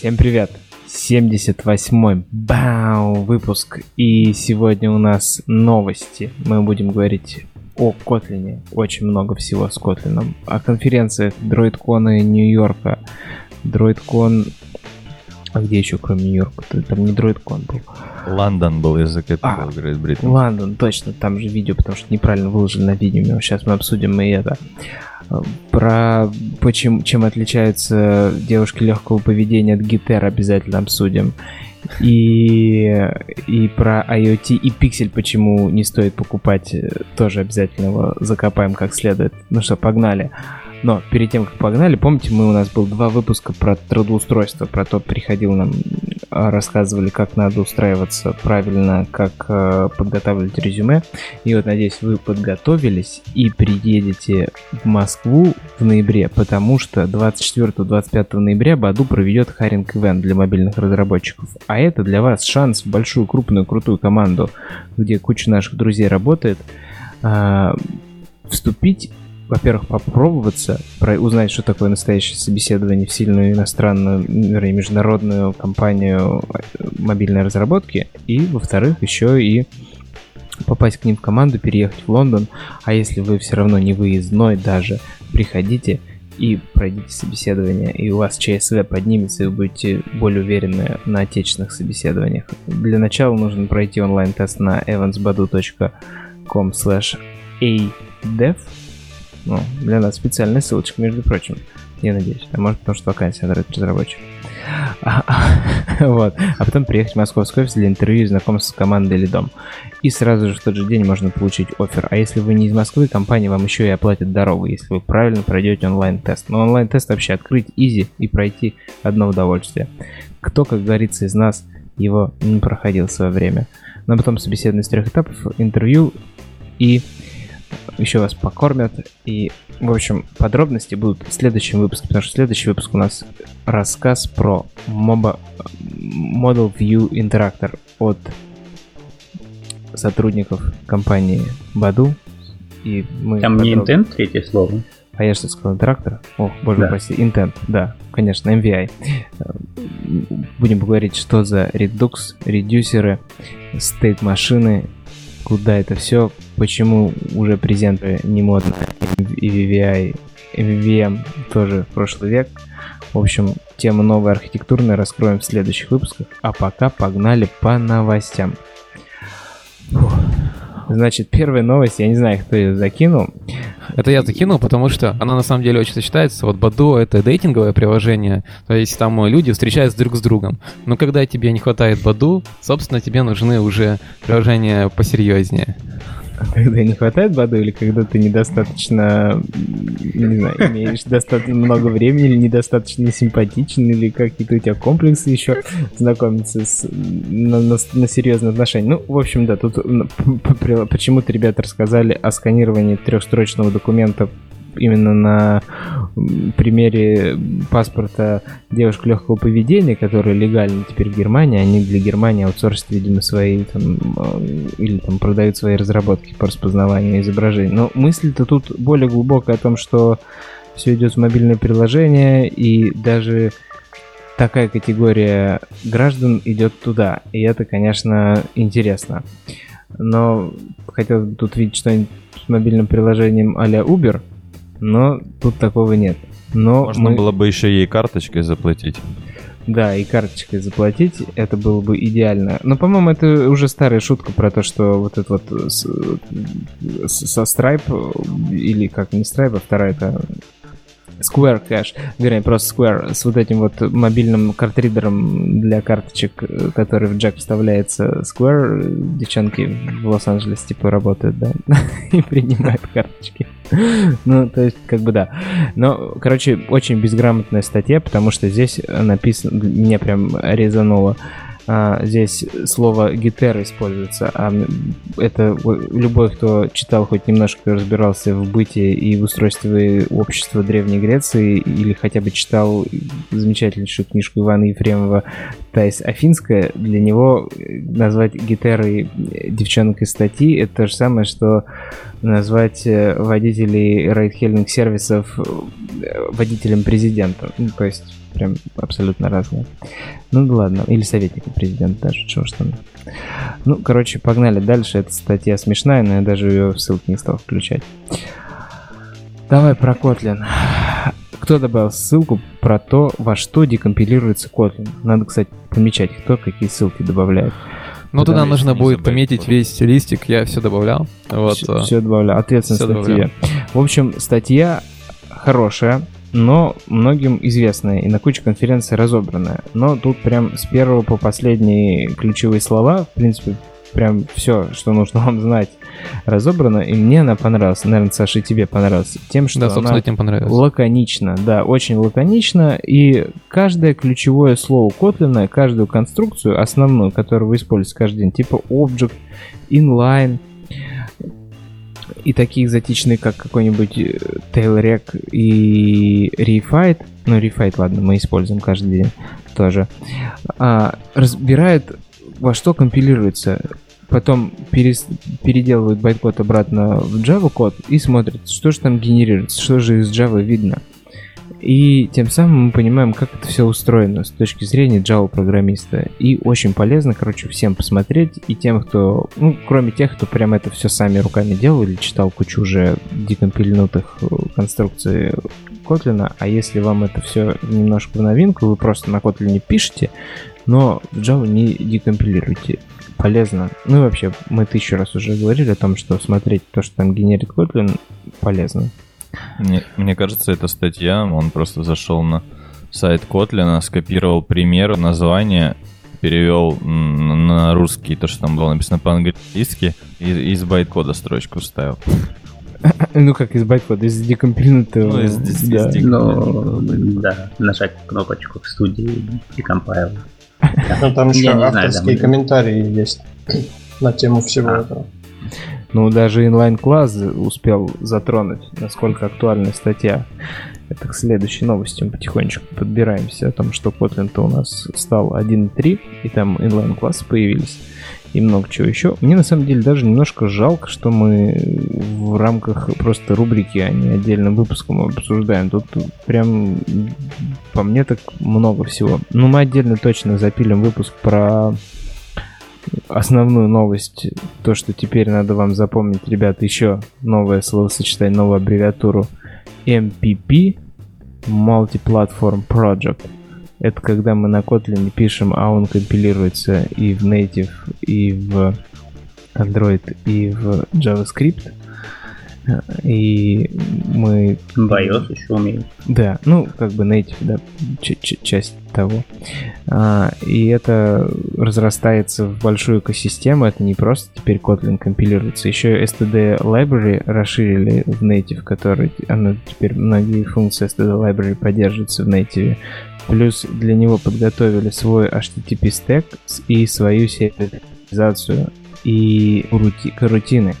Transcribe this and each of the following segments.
Всем привет! 78-й бау, выпуск. И сегодня у нас новости. Мы будем говорить о Котлине. Очень много всего с Котлином. О конференциях DroidCon Нью-Йорка. DroidCon... А где еще, кроме Нью-Йорка? Там не DroidCon был. Лондон был из-за А, Great Britain. Лондон, точно, там же видео, потому что неправильно выложили на видео. Сейчас мы обсудим и это. Про почему, чем отличаются девушки легкого поведения от гитар обязательно обсудим. И, и про IoT и пиксель, почему не стоит покупать, э, тоже обязательно его закопаем как следует. Ну что, погнали. Но перед тем, как погнали, помните, мы у нас был два выпуска про трудоустройство, про то, приходил нам, а, рассказывали, как надо устраиваться правильно, как э, подготавливать резюме. И вот, надеюсь, вы подготовились и приедете в Москву в ноябре, потому что 24-25 ноября Баду проведет харинг ивент для мобильных разработчиков. А это для вас шанс в большую, крупную, крутую команду, где куча наших друзей работает, э, вступить во-первых, попробоваться, про, узнать, что такое настоящее собеседование в сильную иностранную, вернее, международную компанию э, мобильной разработки, и, во-вторых, еще и попасть к ним в команду, переехать в Лондон, а если вы все равно не выездной даже, приходите и пройдите собеседование, и у вас ЧСВ поднимется, и вы будете более уверены на отечественных собеседованиях. Для начала нужно пройти онлайн-тест на evansbadu.com slash adev, ну, для нас специальная ссылочка, между прочим. Я надеюсь. А может, потому что вакансия на разработчик. вот. А потом приехать в Московский офис для интервью и знакомства с командой или дом. И сразу же в тот же день можно получить офер. А если вы не из Москвы, компания вам еще и оплатит дорогу, если вы правильно пройдете онлайн-тест. Но онлайн-тест вообще открыть изи и пройти одно удовольствие. Кто, как говорится, из нас его не проходил в свое время. Но потом собеседование из трех этапов, интервью и еще вас покормят. И, в общем, подробности будут в следующем выпуске, потому что следующий выпуск у нас рассказ про MOBA Model View Interactor от сотрудников компании Баду. И мы Там не подробно- intent третье слово. а я что сказал, интерактор? Ох, боже Да. упаси, Intent, да, конечно, MVI. Будем говорить, что за Redux, редюсеры, стейт машины, куда это все, почему уже презенты не модно, и VVI, MVM тоже прошлый век. В общем, тему новой архитектурной раскроем в следующих выпусках, а пока погнали по новостям. Фух. Значит, первая новость, я не знаю, кто ее закинул, Это я закинул, потому что она на самом деле очень сочетается. Вот Баду — это дейтинговое приложение, то есть там люди встречаются друг с другом. Но когда тебе не хватает Баду, собственно, тебе нужны уже приложения посерьезнее. Когда не хватает Баду или когда ты недостаточно, не знаю, имеешь достаточно много времени или недостаточно симпатичен, или какие-то у тебя комплексы еще знакомиться с, на, на, на серьезные отношения. Ну, в общем, да, тут почему-то ребята рассказали о сканировании трехстрочного документа именно на примере паспорта девушек легкого поведения, которые легальны теперь в Германии, они для Германии аутсорсят, видимо, свои там, э, или там продают свои разработки по распознаванию изображений. Но мысль-то тут более глубокая о том, что все идет в мобильное приложение, и даже такая категория граждан идет туда. И это, конечно, интересно. Но хотел бы тут видеть что-нибудь с мобильным приложением а-ля Uber, но тут такого нет. Но Можно мы- было бы еще ей карточкой заплатить. да, и карточкой заплатить, это было бы идеально. Но, по-моему, это уже старая шутка про то, что вот это вот с- с- со Stripe, э, или как не Stripe, а вторая это Square Cash, вернее, просто Square, с вот этим вот мобильным картридером для карточек, э, который в джек вставляется Square, э, девчонки в Лос-Анджелесе типа работают, да, и принимают карточки. Ну, то есть, как бы да. Но, короче, очень безграмотная статья, потому что здесь написано, меня прям резануло. А, здесь слово гитара используется, а это любой, кто читал хоть немножко разбирался в бытии и в устройстве общества Древней Греции, или хотя бы читал замечательнейшую книжку Ивана Ефремова «Тайс Афинская», для него э, назвать гитарой э, девчонок из статьи, это то же самое, что назвать э, водителей райдхелинг сервисов э, водителем президента. Ну, то есть прям абсолютно разные. Ну да ладно, или советником президента даже, чего там. Ну, короче, погнали дальше. Эта статья смешная, но я даже ее в ссылке не стал включать. Давай про Kotlin. Кто добавил ссылку про то, во что декомпилируется Kotlin? Надо, кстати, помечать, кто какие ссылки добавляет. Ну, туда Потому нужно будет пометить весь листик, я все добавлял. Вот. все, э, все добавляю. Ответственность добавлял. тебе. В общем, статья хорошая, но многим известная и на куче конференций разобранная. Но тут прям с первого по последние ключевые слова, в принципе, прям все, что нужно вам знать, разобрано. И мне она понравилась. Наверное, Саша, и тебе понравилась. Тем, что Да, она собственно, этим понравилось. Лаконично, да, очень лаконично. И каждое ключевое слово Kotlin, каждую конструкцию основную, которую вы используете каждый день, типа object, inline, и такие экзотичные, как какой-нибудь э, tailrec и refight, ну, refight, ладно, мы используем каждый день тоже, а, разбирает, во что компилируется, потом перес- переделывает байткод обратно в Java код и смотрит, что же там генерируется, что же из Java видно. И тем самым мы понимаем, как это все устроено с точки зрения Java программиста. И очень полезно, короче, всем посмотреть. И тем, кто, ну, кроме тех, кто прям это все сами руками делал или читал кучу уже декомпильнутых э, конструкций Kotlin. А если вам это все немножко в новинку, вы просто на Kotlin пишете, но в Java не декомпилируйте. Полезно. Ну и вообще, мы тысячу раз уже говорили о том, что смотреть то, что там генерит Kotlin, полезно. Мне, мне кажется, эта статья, он просто зашел на сайт Котлина, скопировал пример, название, перевел на русский то, что там было написано по-английски, и из байткода строчку вставил. Ну как из байткода, из декомпилированного. Ну, из- из- из да. дек- Ну, да, нажать кнопочку в студии и компайл. Ну, там еще Я не знаю, авторские комментарии есть на тему всего А. этого. Ну, даже inline-класс успел затронуть, насколько актуальна статья. Это к следующей новости мы потихонечку подбираемся о том, что Kotlin-то у нас стал 1.3, и там inline-классы появились, и много чего еще. Мне на самом деле даже немножко жалко, что мы в рамках просто рубрики, а не отдельным выпуском обсуждаем. Тут прям по мне так много всего. Ну, мы отдельно точно запилим выпуск про основную новость, то, что теперь надо вам запомнить, ребята, еще новое словосочетание, новую аббревиатуру MPP, Multi-Platform Project. Это когда мы на Kotlin пишем, а он компилируется и в Native, и в Android, и в JavaScript. И мы BIOS еще умеет. да, ну, как бы native, да, ч- ч- часть того. А, и это разрастается в большую экосистему. Это не просто теперь Kotlin компилируется. Еще STD Library расширили в native, который, оно теперь многие функции STD Library поддерживаются в native. Плюс для него подготовили свой HTTP стек и свою сериализацию и рути- карутины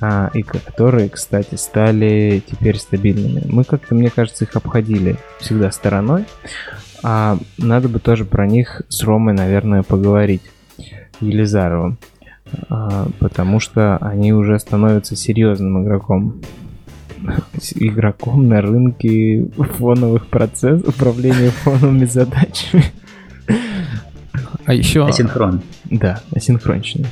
а, и которые, кстати, стали теперь стабильными. Мы как-то, мне кажется, их обходили всегда стороной, а надо бы тоже про них с Ромой, наверное, поговорить, Елизаровым, А, потому что они уже становятся серьезным игроком. Игроком на рынке фоновых процессов, управления фоновыми задачами. А еще, Асинхрон. Да, асинхронично.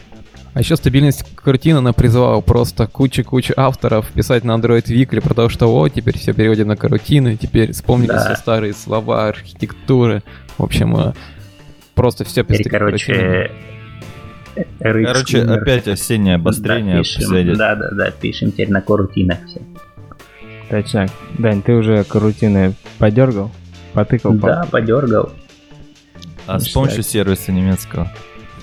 А еще стабильность картины она призывала просто кучу-кучу авторов писать на Android Weekly про то, что о, теперь все переводим на карутины, теперь вспомнили Да. все старые слова, архитектуры. В общем, э, просто все карутинами. короче, RX Короче, опять осеннее обострение да, пишем, да, да, да, пишем теперь на корутинах все. Точно. Дань, ты уже карутины подергал? Потыкал? Да, подергал. А с помощью сервиса немецкого.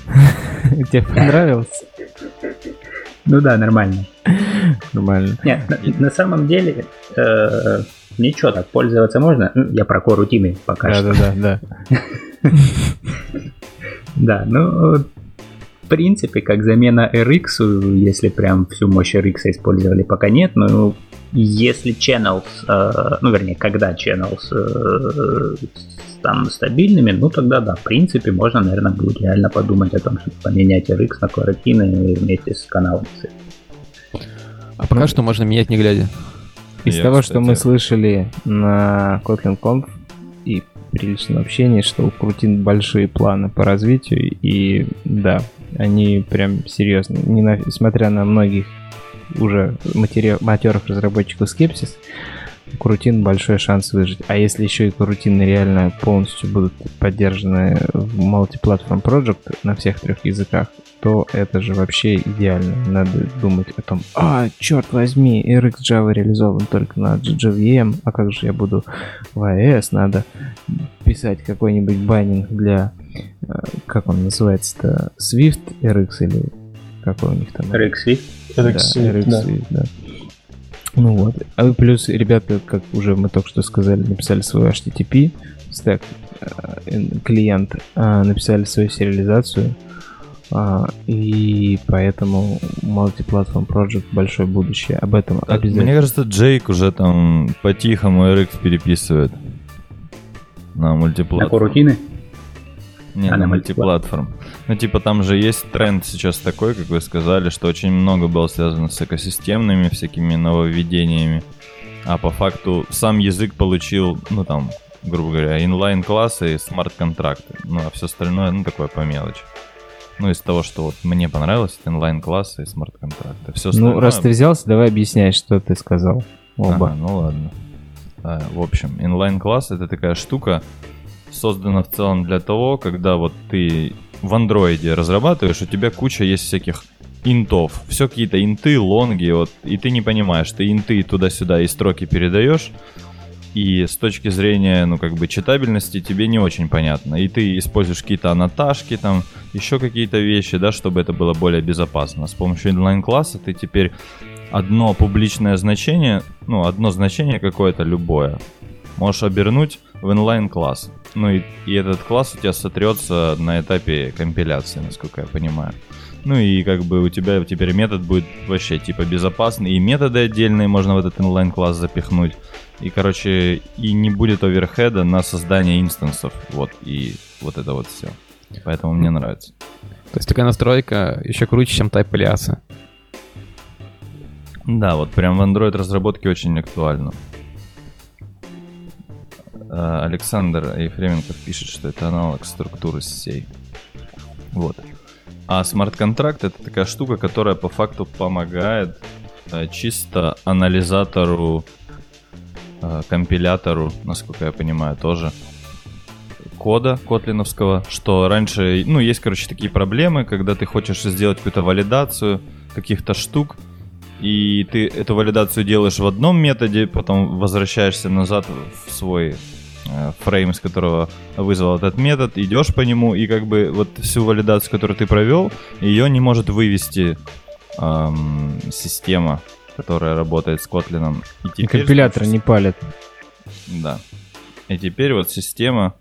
Тебе понравилось? Ну да, нормально. Нормально. Нет, на, самом деле, э, ничего так, пользоваться можно. Ну, Я про корутины пока что. да, да, да. Да, ну, в принципе, как замена RX, если прям всю мощь RX использовали, пока нет, но если channels, э, ну, вернее, когда channels э, станут стабильными, ну, тогда да, в принципе, можно, наверное, будет реально подумать о том, чтобы поменять RX на коротины вместе с каналом. А пока Ну, что можно менять не глядя. Из Я, того, что мы кстати- слышали на Kotlin Conf и при личном общении, что у Крутин большие планы по развитию, и да, они прям серьезно, не на- несмотря на многих уже матери... матерых разработчиков скепсис, Крутин большой шанс выжить. А если еще и Крутины реально полностью будут поддержаны в Multiplatform Project на всех трех языках, то это же вообще идеально. Надо думать о том, а, черт возьми, RX Java реализован только на JVM, а как же я буду в AES? Надо писать какой-нибудь байнинг для, э, как он называется-то, Swift RX или какой у них там? RX Swift. Да, RX да. Ну вот. А плюс ребята, как уже мы только что сказали, написали свой HTTP стек, э, клиент, э, написали свою сериализацию, а, и поэтому Multiplatform Project большое будущее. Об этом обязательно. Мне кажется, Джейк уже там по-тихому RX переписывает на На мультиплатформ. корутины. Не, А, на на мультиплатформ. Ну, типа, там же есть тренд сейчас такой, как вы сказали, что очень много было связано с экосистемными всякими нововведениями. А по факту сам язык получил, ну, там, грубо говоря, инлайн-классы и смарт-контракты. Ну, а все остальное, ну, такое по мелочи. Ну, из того, что вот мне понравилось, это инлайн-классы и смарт-контракты. Все Ну, раз ты взялся, давай объясняй, что ты сказал. Оба. Ага, ну ладно. А, в общем, inline-класс это такая штука, создана в целом для того, когда вот ты в андроиде разрабатываешь, у тебя куча есть всяких интов. Все какие-то инты, лонги, вот, и ты не понимаешь, ты инты туда-сюда и строки передаешь, и с точки зрения, ну, как бы, читабельности тебе не очень понятно. И ты используешь какие-то аннотажки, там, еще какие-то вещи, да, чтобы это было более безопасно. С помощью inline-класса ты теперь одно публичное значение, ну, одно значение какое-то, любое, можешь обернуть в inline-класс. Ну, и, и этот класс у тебя сотрется на этапе компиляции, насколько я понимаю. Ну и как бы у тебя теперь метод будет вообще типа безопасный, и методы отдельные можно в этот inline-класс запихнуть. И, короче, и не будет оверхеда на создание инстансов. Вот, и вот это вот все. Поэтому мне нравится. То есть такая настройка еще круче, чем алиаса. Да, вот прям в Android разработке очень актуально. Э, Александр Ефременков пишет, что это аналог структуры сетей. Вот. А смарт-контракт это такая штука, которая по факту помогает э, чисто анализатору, э, компилятору, насколько я понимаю, тоже кода котлиновского, что раньше, ну, есть, короче, такие проблемы, когда ты хочешь сделать какую-то валидацию каких-то штук, и ты эту валидацию делаешь в одном методе, потом возвращаешься назад в свой фрейм, из которого вызвал этот метод, идешь по нему, и как бы вот всю валидацию, которую ты провел, ее не может вывести эм, система, которая работает с Kotlin. И, И компилятор не палит. да. И теперь вот система,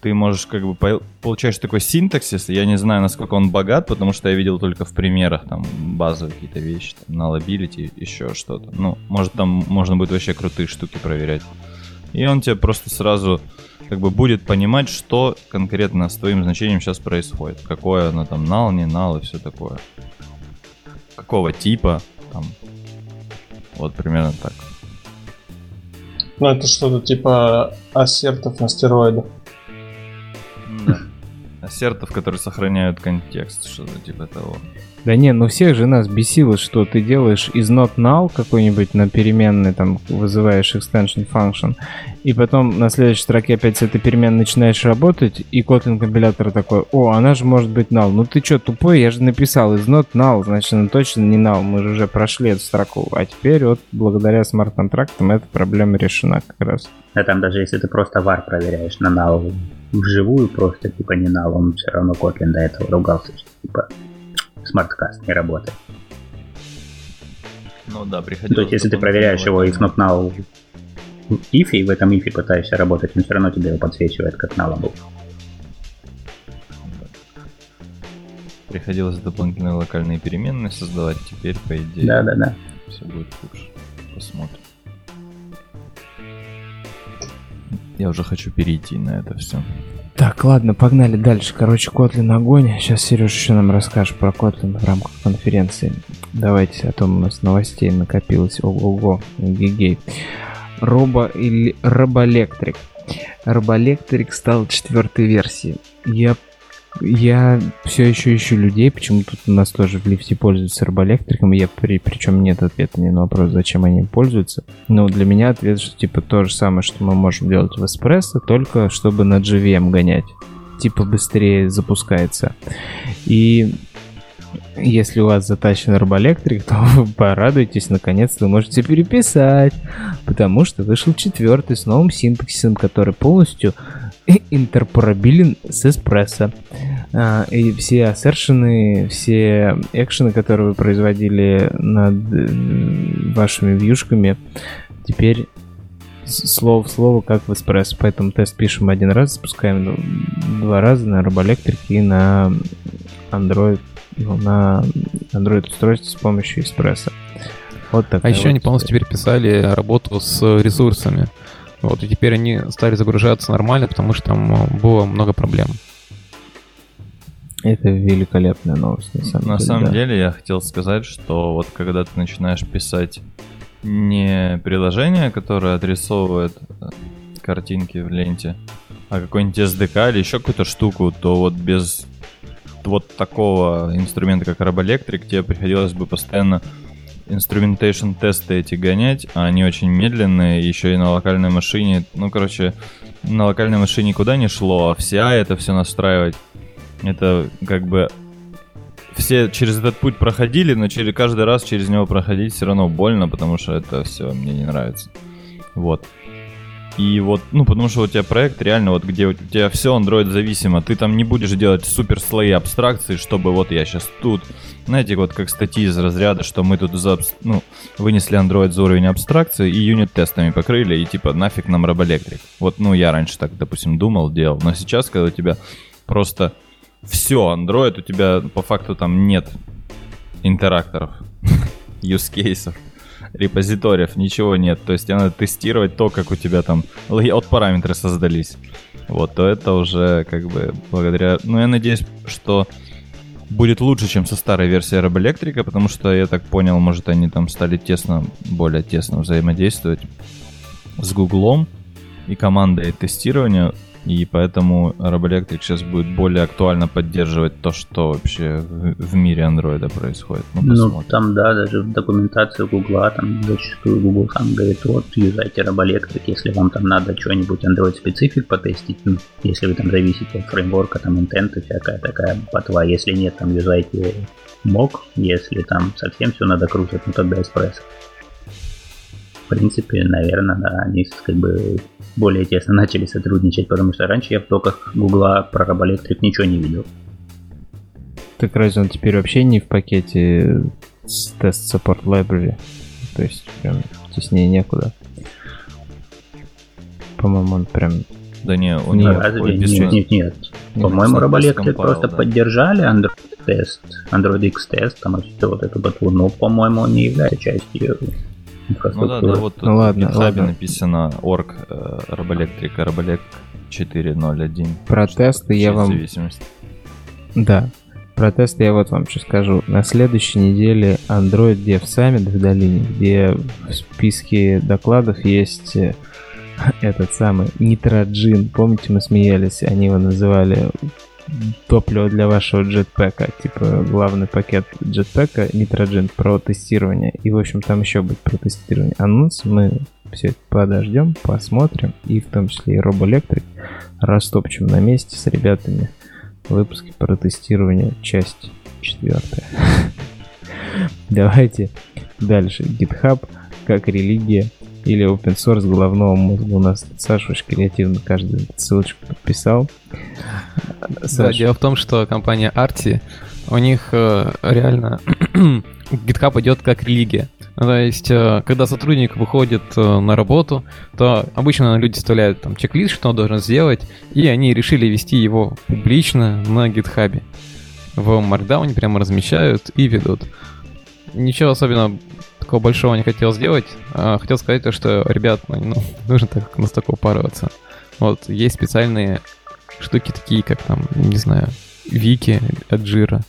ты можешь как бы по- получаешь такой синтаксис, я не знаю, насколько он богат, потому что я видел только в примерах там базовые какие-то вещи, там, nullability, еще что-то. Ну, может там можно будет вообще крутые штуки проверять. И он тебе просто сразу как бы будет понимать, что конкретно с твоим значением сейчас происходит. Какое оно там null, не null и все такое. Какого типа там. Вот примерно так. Ну, это что-то типа ассертов на стероидах. Да. Ассертов, которые сохраняют контекст, что-то типа того. Да не, ну всех же нас бесило, что ты делаешь из not null какой-нибудь на переменной, там, вызываешь extension function, и потом на следующей строке опять с этой переменной начинаешь работать, и Kotlin компилятор такой, о, она же может быть null. Ну ты чё, тупой? Я же написал из not null, значит она точно не null. Мы же уже прошли эту строку. А теперь вот благодаря смарт-контрактам эта проблема решена как раз. Да там даже если ты просто var проверяешь на null вживую, просто типа не null, он все равно Kotlin до этого ругался, что типа смарткаст не работает. Ну да, приходилось. то есть если ты проверяешь его if вводить. not null в if, и в этом if пытаешься работать, он все равно тебе его подсвечивает как nullable. Приходилось дополнительные локальные переменные создавать. Теперь, по идее, Да-да-да. все будет лучше. Посмотрим. Я уже хочу перейти на это все. Так, ладно, погнали дальше. Короче, Kotlin огонь. Сейчас Сереж еще нам расскажет про Kotlin в рамках конференции. Давайте, а то у нас новостей накопилось. Ого-го, гигей. Робо или Робоэлектрик. Робоэлектрик стал четвертой версией. Я я все еще ищу людей, почему тут у нас тоже в лифте пользуются робоэлектриком, я при, причем нет ответа ни на вопрос, зачем они пользуются. Но для меня ответ, что типа то же самое, что мы можем делать в эспрессо, только чтобы на JVM гонять. Типа быстрее запускается. И если у вас затащен робоэлектрик, то порадуйтесь, наконец-то вы можете переписать, потому что вышел четвертый с новым синтаксисом, который полностью интерпорабилен с эспрессо. А, и все ассершены, все экшены, которые вы производили над вашими вьюшками, теперь слово в слово, как в эспрессо. Поэтому тест пишем один раз, запускаем два раза на робоэлектрике и на Android, ну, на Android устройстве с помощью эспрессо. Вот а еще вот они полностью переписали работу с ресурсами. Вот, и теперь они стали загружаться нормально, потому что там э, было много проблем. Это великолепная новость, на самом на деле. На самом да. деле я хотел сказать, что вот когда ты начинаешь писать не приложение, которое отрисовывает э, картинки в ленте, а какой-нибудь SDK или еще какую-то штуку, то вот без вот такого инструмента, как Робоэлектрик, тебе приходилось бы постоянно инструментейшн тесты эти гонять, а они очень медленные, еще и на локальной машине. Ну, короче, на локальной машине куда не шло, а вся это все настраивать, это как бы все через этот путь проходили, но через каждый раз через него проходить все равно больно, потому что это все мне не нравится. Вот. И вот, ну, потому что у тебя проект реально вот, где у тебя все Android зависимо, ты там не будешь делать супер слои абстракции, чтобы вот я сейчас тут, знаете, вот как статьи из разряда, что мы тут за, ну, вынесли Android за уровень абстракции и юнит-тестами покрыли, и типа нафиг нам робоэлектрик. Вот, ну, я раньше так, допустим, думал, делал, но сейчас, когда у тебя просто все Android, у тебя по факту там нет интеракторов, use кейсов репозиториев, ничего нет. То есть тебе надо тестировать то, как у тебя там layout параметры создались. Вот, то это уже как бы благодаря... Ну, я надеюсь, что будет лучше, чем со старой версией Робоэлектрика, потому что, я так понял, может, они там стали тесно, более тесно взаимодействовать с Гуглом и командой тестирования и поэтому Робоэлектрик сейчас будет более актуально поддерживать то, что вообще в, мире андроида происходит. Ну, ну, там, да, даже в документации Гугла, там зачастую Google сам говорит, вот, юзайте Робоэлектрик, если вам там надо что-нибудь Android специфик потестить, ну, если вы там зависите от фреймворка, там, интент и всякая такая ботва, если нет, там, юзайте мог, если там совсем все надо крутить, ну, тогда эспрессо. В принципе, наверное, да, они как бы более тесно начали сотрудничать, потому что раньше я в токах Гугла про Робоэлектрик ничего не видел. Так разве он теперь вообще не в пакете с тест Support Library? То есть прям теснее некуда. По-моему, он прям да не, он не, разве? Нет, нет, нет, нет. По-моему, Робоэлектрик просто да. поддержали Android тест, Android X тест, там вот эту ботву, но, по-моему, он не является частью ну да, да, вот тут ну, ладно, в ладно. написано org э, Робоэлектрик, Роболек 4.0.1. Про тесты я вам... Да, про тесты я вот вам что скажу. На следующей неделе Android Dev Summit в долине, где в списке докладов есть э, этот самый Nitrogen. Помните, мы смеялись, они его называли топливо для вашего джетпека, типа главный пакет джетпека Nitrogen про тестирование. И, в общем, там еще будет про тестирование анонс. Мы все это подождем, посмотрим. И в том числе и Робоэлектрик растопчем на месте с ребятами выпуски про тестирование, часть четвертая. Давайте дальше. GitHub как религия или open source головного мозга. У нас Саша очень креативно каждую ссылочку подписал. Да, дело в том, что компания Arti, у них э, реально GitHub идет как религия. Ну, то есть, э, когда сотрудник выходит э, на работу, то обычно люди вставляют там чек-лист, что он должен сделать, и они решили вести его публично на GitHub. В Markdown прямо размещают и ведут. Ничего особенно такого большого не хотел сделать. А хотел сказать то, что, ребят, ну, нужно так настолько упарываться. Вот, есть специальные штуки такие, как там, не знаю, вики от жира.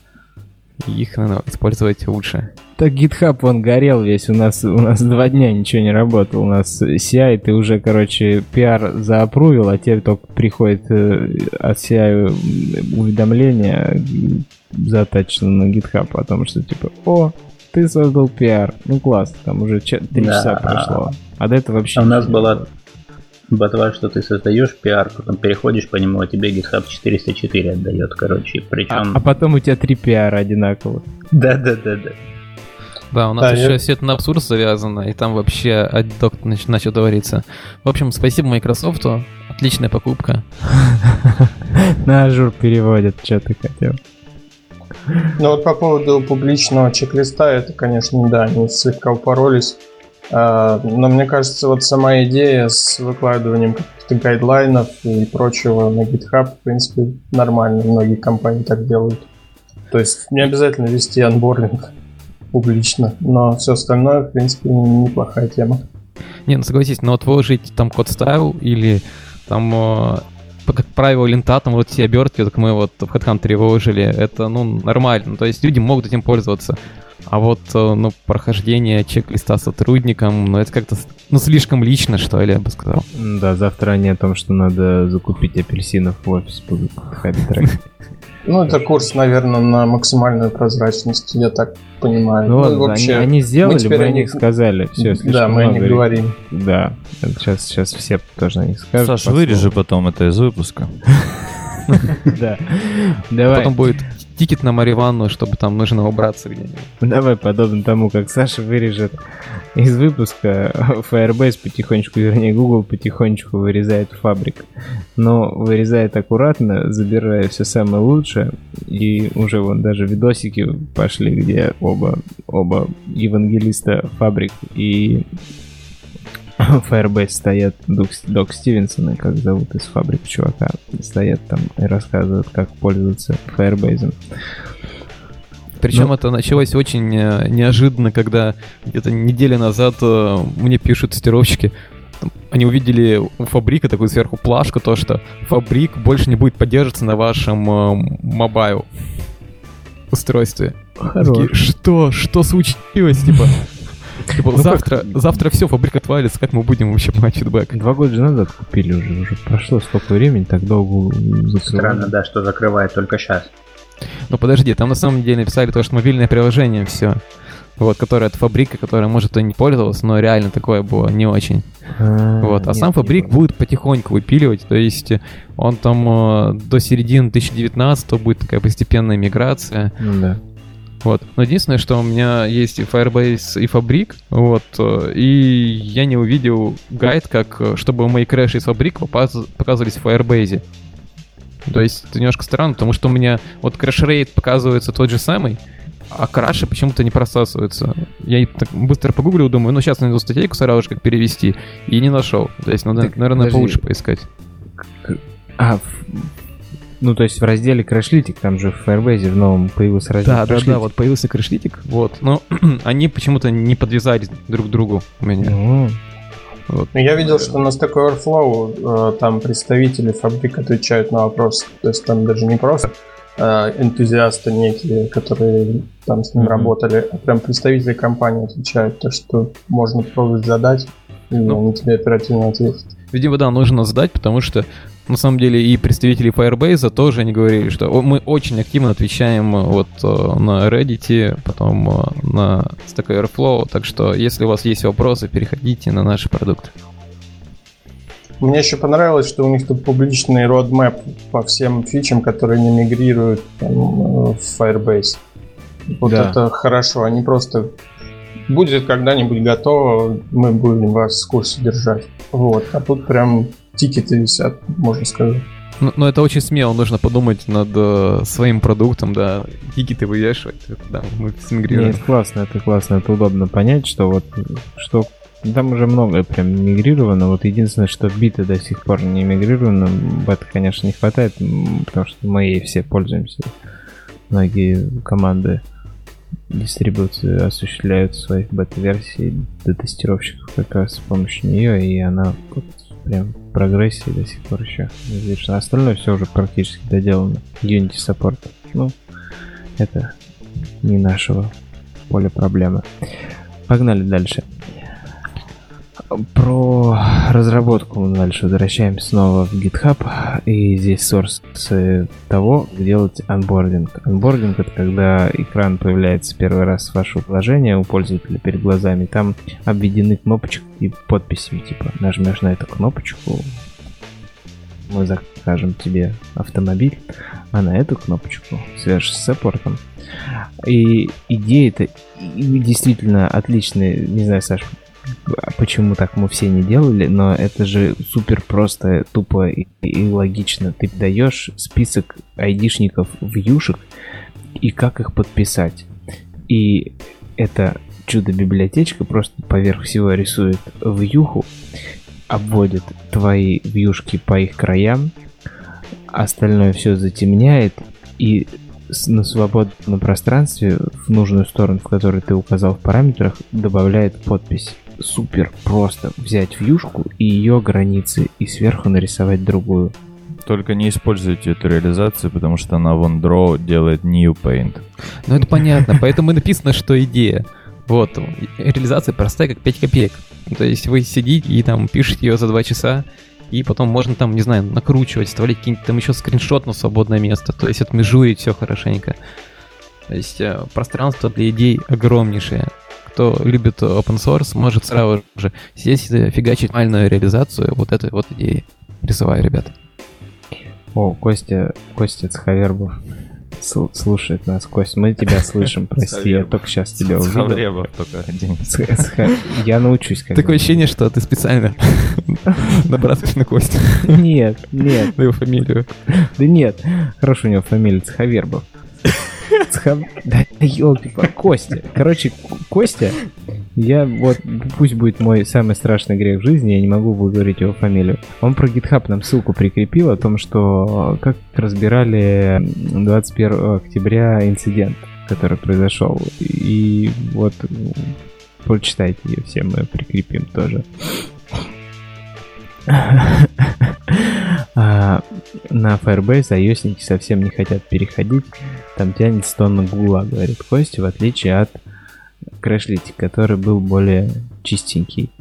Их надо использовать лучше. Так GitHub он горел весь, у нас, у нас два дня ничего не работало, у нас CI, ты уже, короче, пиар заапрувил, а теперь только приходит э, от CI уведомление затачено на GitHub о том, что типа, о, ты создал пиар, ну класс, там уже три Да. часа прошло, а до этого вообще А у нас была было. ботва, что ты создаешь пиар, потом переходишь по нему, а тебе GitHub 404 отдает, короче. А, Причем... а потом у тебя три пиара одинаковых. Да-да-да-да. Да, у нас Да, еще я- все это на абсурд завязано, и там вообще отдок нач- начал говориться. В общем, спасибо Microsoft, отличная покупка. На Azure переводят, что ты хотел. Ну вот по поводу публичного чек-листа, это, конечно, да, они слегка упоролись. А, Но мне кажется, вот сама идея с выкладыванием каких-то гайдлайнов и прочего на GitHub, в принципе, нормально. Многие компании так делают. То есть не обязательно вести анбординг публично, но все остальное, в принципе, неплохая тема. Не, ну согласись, но вот выложить там код стайл или там, по- как правило, лента, там вот все обертки, как мы вот в HeadHunter выложили, это, ну, нормально. То есть люди могут этим пользоваться. А вот, э, ну, прохождение чек-листа сотрудникам, ну, это как-то, ну, слишком лично, что ли, я бы сказал. Да, завтра они о том, что надо закупить апельсинов в офис будут трекать. Ну, это курс, наверное, на максимальную прозрачность, я так понимаю. Ну ладно, вообще, они, они сделали, мы, теперь о о них них- сказали. Все, да, мы о них говорим. Да, сейчас, сейчас все тоже о них скажут. Саш, вырежи потом это из выпуска. Да. Давай, Потом будет тикет на Мариванну, чтобы там нужно убраться где-нибудь. давай, подобно тому, как Саша вырежет из выпуска, Firebase потихонечку, вернее, Google потихонечку вырезает фабрик. Но вырезает аккуратно, забирая все самое лучшее. И уже вон даже видосики пошли, где оба, оба евангелиста фабрик и Firebase стоят, Док, Док Стивенсон, и как зовут из фабрик чувака, стоят там и рассказывают, как пользоваться Firebase. Причем Ну. это началось очень э, неожиданно, когда где-то неделю назад э, мне пишут тестировщики, там, они увидели у Fabric а такую сверху плашку, то что Fabric больше не будет поддерживаться на вашем э, mobile устройстве. Такие, что? Что случилось? Типа, типа, Ну завтра, завтра все, Fabric отвалится, как мы будем вообще платить фидбэк? Два года же назад купили уже, уже прошло столько времени, так долго закрывали. Странно, да, что закрывает только сейчас. Ну подожди, там на самом деле написали то, что мобильное приложение все. Вот, которое от Fabric а, которое, может, и не пользовался, но реально такое было не очень. Вот, а нет, сам Fabric будет потихоньку выпиливать, то есть он там э, до середины 2019 будет такая постепенная миграция. Ну да. Вот. Но единственное, что у меня есть и Firebase, и Fabric, вот, э, и я не увидел гайд, как, э, чтобы мои крэши из попаз- показывались в Firebase. То есть это немножко странно, потому что у меня вот crash rate показывается тот же самый, а краши почему-то не просасываются. Я так быстро погуглил, думаю, ну сейчас найду статейку сразу же, как перевести, и не нашел. То есть надо, Так, наверное, подожди. получше поискать. А, ну то есть в разделе Crashlytic, там же в Firebase в новом появился раздел Да, да, Crashlytic. да, вот появился крэшлитик, вот, но они почему-то не подвязались друг к другу у меня. Ну, Ну, Я видел, что на Stack Overflow э, там представители фабрик отвечают на вопросы. То есть там даже не просто э, энтузиасты некие, которые там с ним Мгм. работали, а прям представители компании отвечают, то что можно пробовать задать, и Ну. они тебе оперативно ответят. Видимо, да, нужно задать, потому что на самом деле и представители Firebase тоже они говорили, что «О, мы очень активно отвечаем э, вот э, на Reddit, потом э, на Stack Overflow, так что если у вас есть вопросы, переходите на наши продукты. Мне еще понравилось, что у них тут публичный roadmap по всем фичам, которые не мигрируют там, в Firebase. Вот Да. это хорошо. Они просто будет когда-нибудь готово, мы будем вас в курсе держать. Вот. А тут прям тикеты висят, можно сказать. Но, но это очень смело, нужно подумать над э, своим продуктом, да, тикеты вывешивать, это, да, мы смигрируем. это классно, это классно, это удобно понять, что вот, что там уже многое прям мигрировано, вот единственное, что биты до сих пор не мигрировано, бета, конечно, не хватает, потому что мы ей все пользуемся, многие команды дистрибуции осуществляют своих бета-версий до тестировщиков как раз с помощью нее, и она вот прям прогрессии до сих пор еще не. Остальное все уже практически доделано. Unity Support. Ну, это не нашего поля проблемы. Погнали дальше. Про разработку мы дальше возвращаемся снова в GitHub. И здесь source того, как делать анбординг. Анбординг это когда экран появляется первый раз в ваше приложение у пользователя перед глазами. Там обведены кнопочки и подписями. Типа нажмешь на эту кнопочку, мы закажем тебе автомобиль, а на эту кнопочку свяжешься с саппортом. И идея это действительно отличная. Не знаю, Саш, почему так мы все не делали, но это же супер просто, тупо и, и логично. Ты даешь список айдишников вьюшек и как их подписать. И это чудо-библиотечка просто поверх всего рисует вьюху, обводит твои вьюшки по их краям, остальное все затемняет и на свободном пространстве в нужную сторону, в которой ты указал в параметрах, добавляет подпись супер просто взять вьюшку и ее границы и сверху нарисовать другую. Только не используйте эту реализацию, потому что она вон Draw делает New Paint. Ну это понятно, поэтому и написано, что идея. Вот, реализация простая, как 5 копеек. То есть вы сидите и там пишете ее за 2 часа, и потом можно там, не знаю, накручивать, вставлять какие-нибудь там еще скриншот на свободное место, то есть отмежуить все хорошенько. То есть э, пространство для идей огромнейшее кто любит open source, может сразу же сесть и фигачить нормальную реализацию вот этой вот идеи. Рисовая, ребята. О, Костя, Костя Цхавербов слушает нас. Кость, мы тебя слышим, прости, я только сейчас тебя увидел. только один. Я научусь. Такое ощущение, что ты специально набрасываешь на Костю. Нет, нет. На его фамилию. Да нет, хорошо у него фамилия Цхавербов. Да елки Костя. Короче, Костя, я вот, пусть будет мой самый страшный грех в жизни, я не могу выговорить его фамилию. Он про GitHub нам ссылку прикрепил о том, что как разбирали 21 октября инцидент, который произошел. И вот прочитайте ее все, мы прикрепим тоже. А, на Firebase iOS совсем не хотят переходить. Там тянется тонна гула, говорит Костя, в отличие от Crashlytic, который был более чистенький.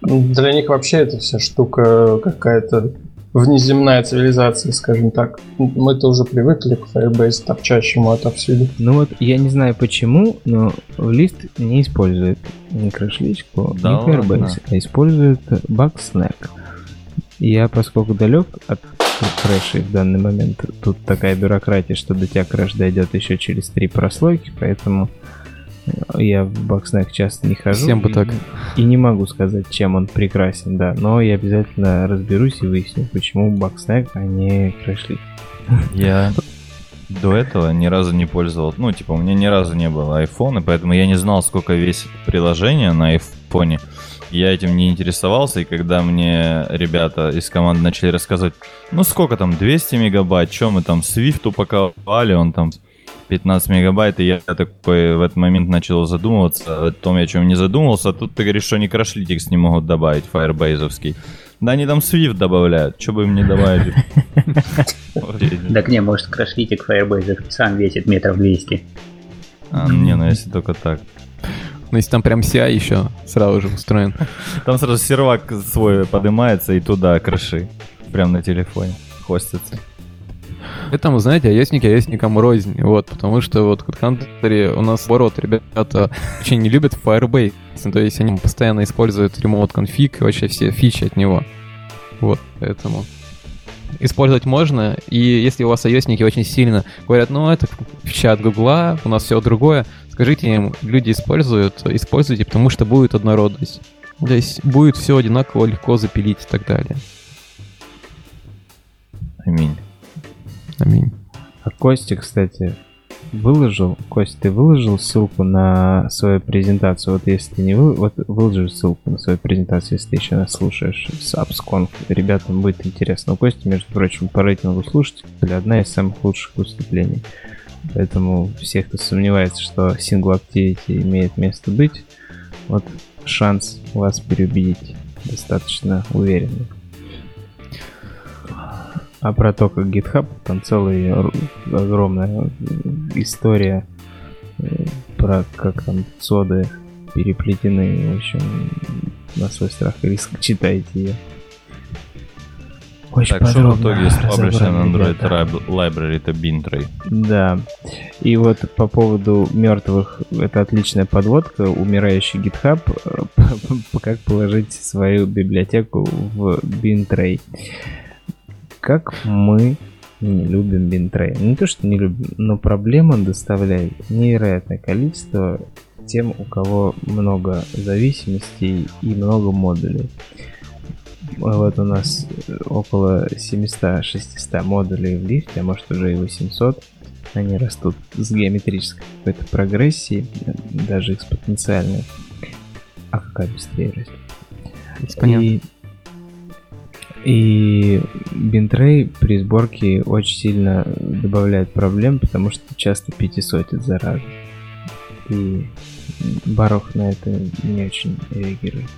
Для них вообще эта вся штука какая-то внеземная цивилизация, скажем так. Мы-то уже привыкли к Firebase торчащему отовсюду. Ну вот, я не знаю почему, но Lyft не использует ни Crashlytics, да ни Firebase, ладно. а использует Bugsnag. Я, поскольку далек от крэшей в данный момент, тут такая бюрократия, что до тебя крэш дойдет еще через три прослойки, поэтому я в Bugsnag часто не хожу. Всем бы так. И не могу сказать, чем он прекрасен, да. Но я обязательно разберусь и выясню, почему Bugsnag, а не Crashlytics. Я до этого ни разу не пользовал. Ну, типа, у меня ни разу не было iPhone, поэтому я не знал, сколько весит приложение на iPhone я этим не интересовался, и когда мне ребята из команды начали рассказывать, ну сколько там, 200 мегабайт, что мы там Swift упаковали, он там 15 мегабайт, и я такой в этот момент начал задумываться о том, о чем не задумывался, а тут ты говоришь, что они крашлитикс не могут добавить, Firebase. Да они там Swift добавляют, что бы им не добавить? Так не, может крашлитик Firebase сам весит метров 200. А, не, ну если только так. Ну, если там прям CI еще сразу же устроен. Там сразу сервак свой поднимается и туда крыши. Прям на телефоне хостится. Поэтому, знаете, айосники айосникам рознь, вот, потому что вот в HeadHunter у нас оборот, ребята очень не любят Firebase, то есть они постоянно используют Remote Config и вообще все фичи от него. Вот, поэтому использовать можно, и если у вас ios очень сильно говорят, ну, это фича от Гугла, у нас все другое, скажите им, люди используют, используйте, потому что будет однородность. То есть будет все одинаково легко запилить и так далее. Аминь. Аминь. А Костя, кстати, выложил, Костя, ты выложил ссылку на свою презентацию? Вот если ты не вы, вот выложи ссылку на свою презентацию, если ты еще нас слушаешь с AppsConf. Ребятам будет интересно. У Кости, между прочим, по рейтингу слушателей одна из самых лучших выступлений. Поэтому все, кто сомневается, что Single Activity имеет место быть, вот шанс вас переубедить. достаточно уверенный. А про то, как GitHub, там целая огромная история э, про как там соды переплетены. В общем, на свой страх и риск читайте ее. Очень так, что в итоге с Publishing Android Library это Bintray? Да. И вот по поводу мертвых, это отличная подводка, умирающий GitHub, как положить свою библиотеку в Bintray. Как мы не любим Bintray. Не то, что не любим, но проблема доставляет невероятное количество тем, у кого много зависимостей и много модулей. Вот у нас около 700-600 модулей в лифте, а может уже и 800. Они растут с геометрической какой-то прогрессией, даже экспоненциальной. А какая быстрее растет? Понятно. И, и Бинтрей при сборке очень сильно добавляет проблем, потому что часто 500 зараза. И Барох на это не очень реагирует.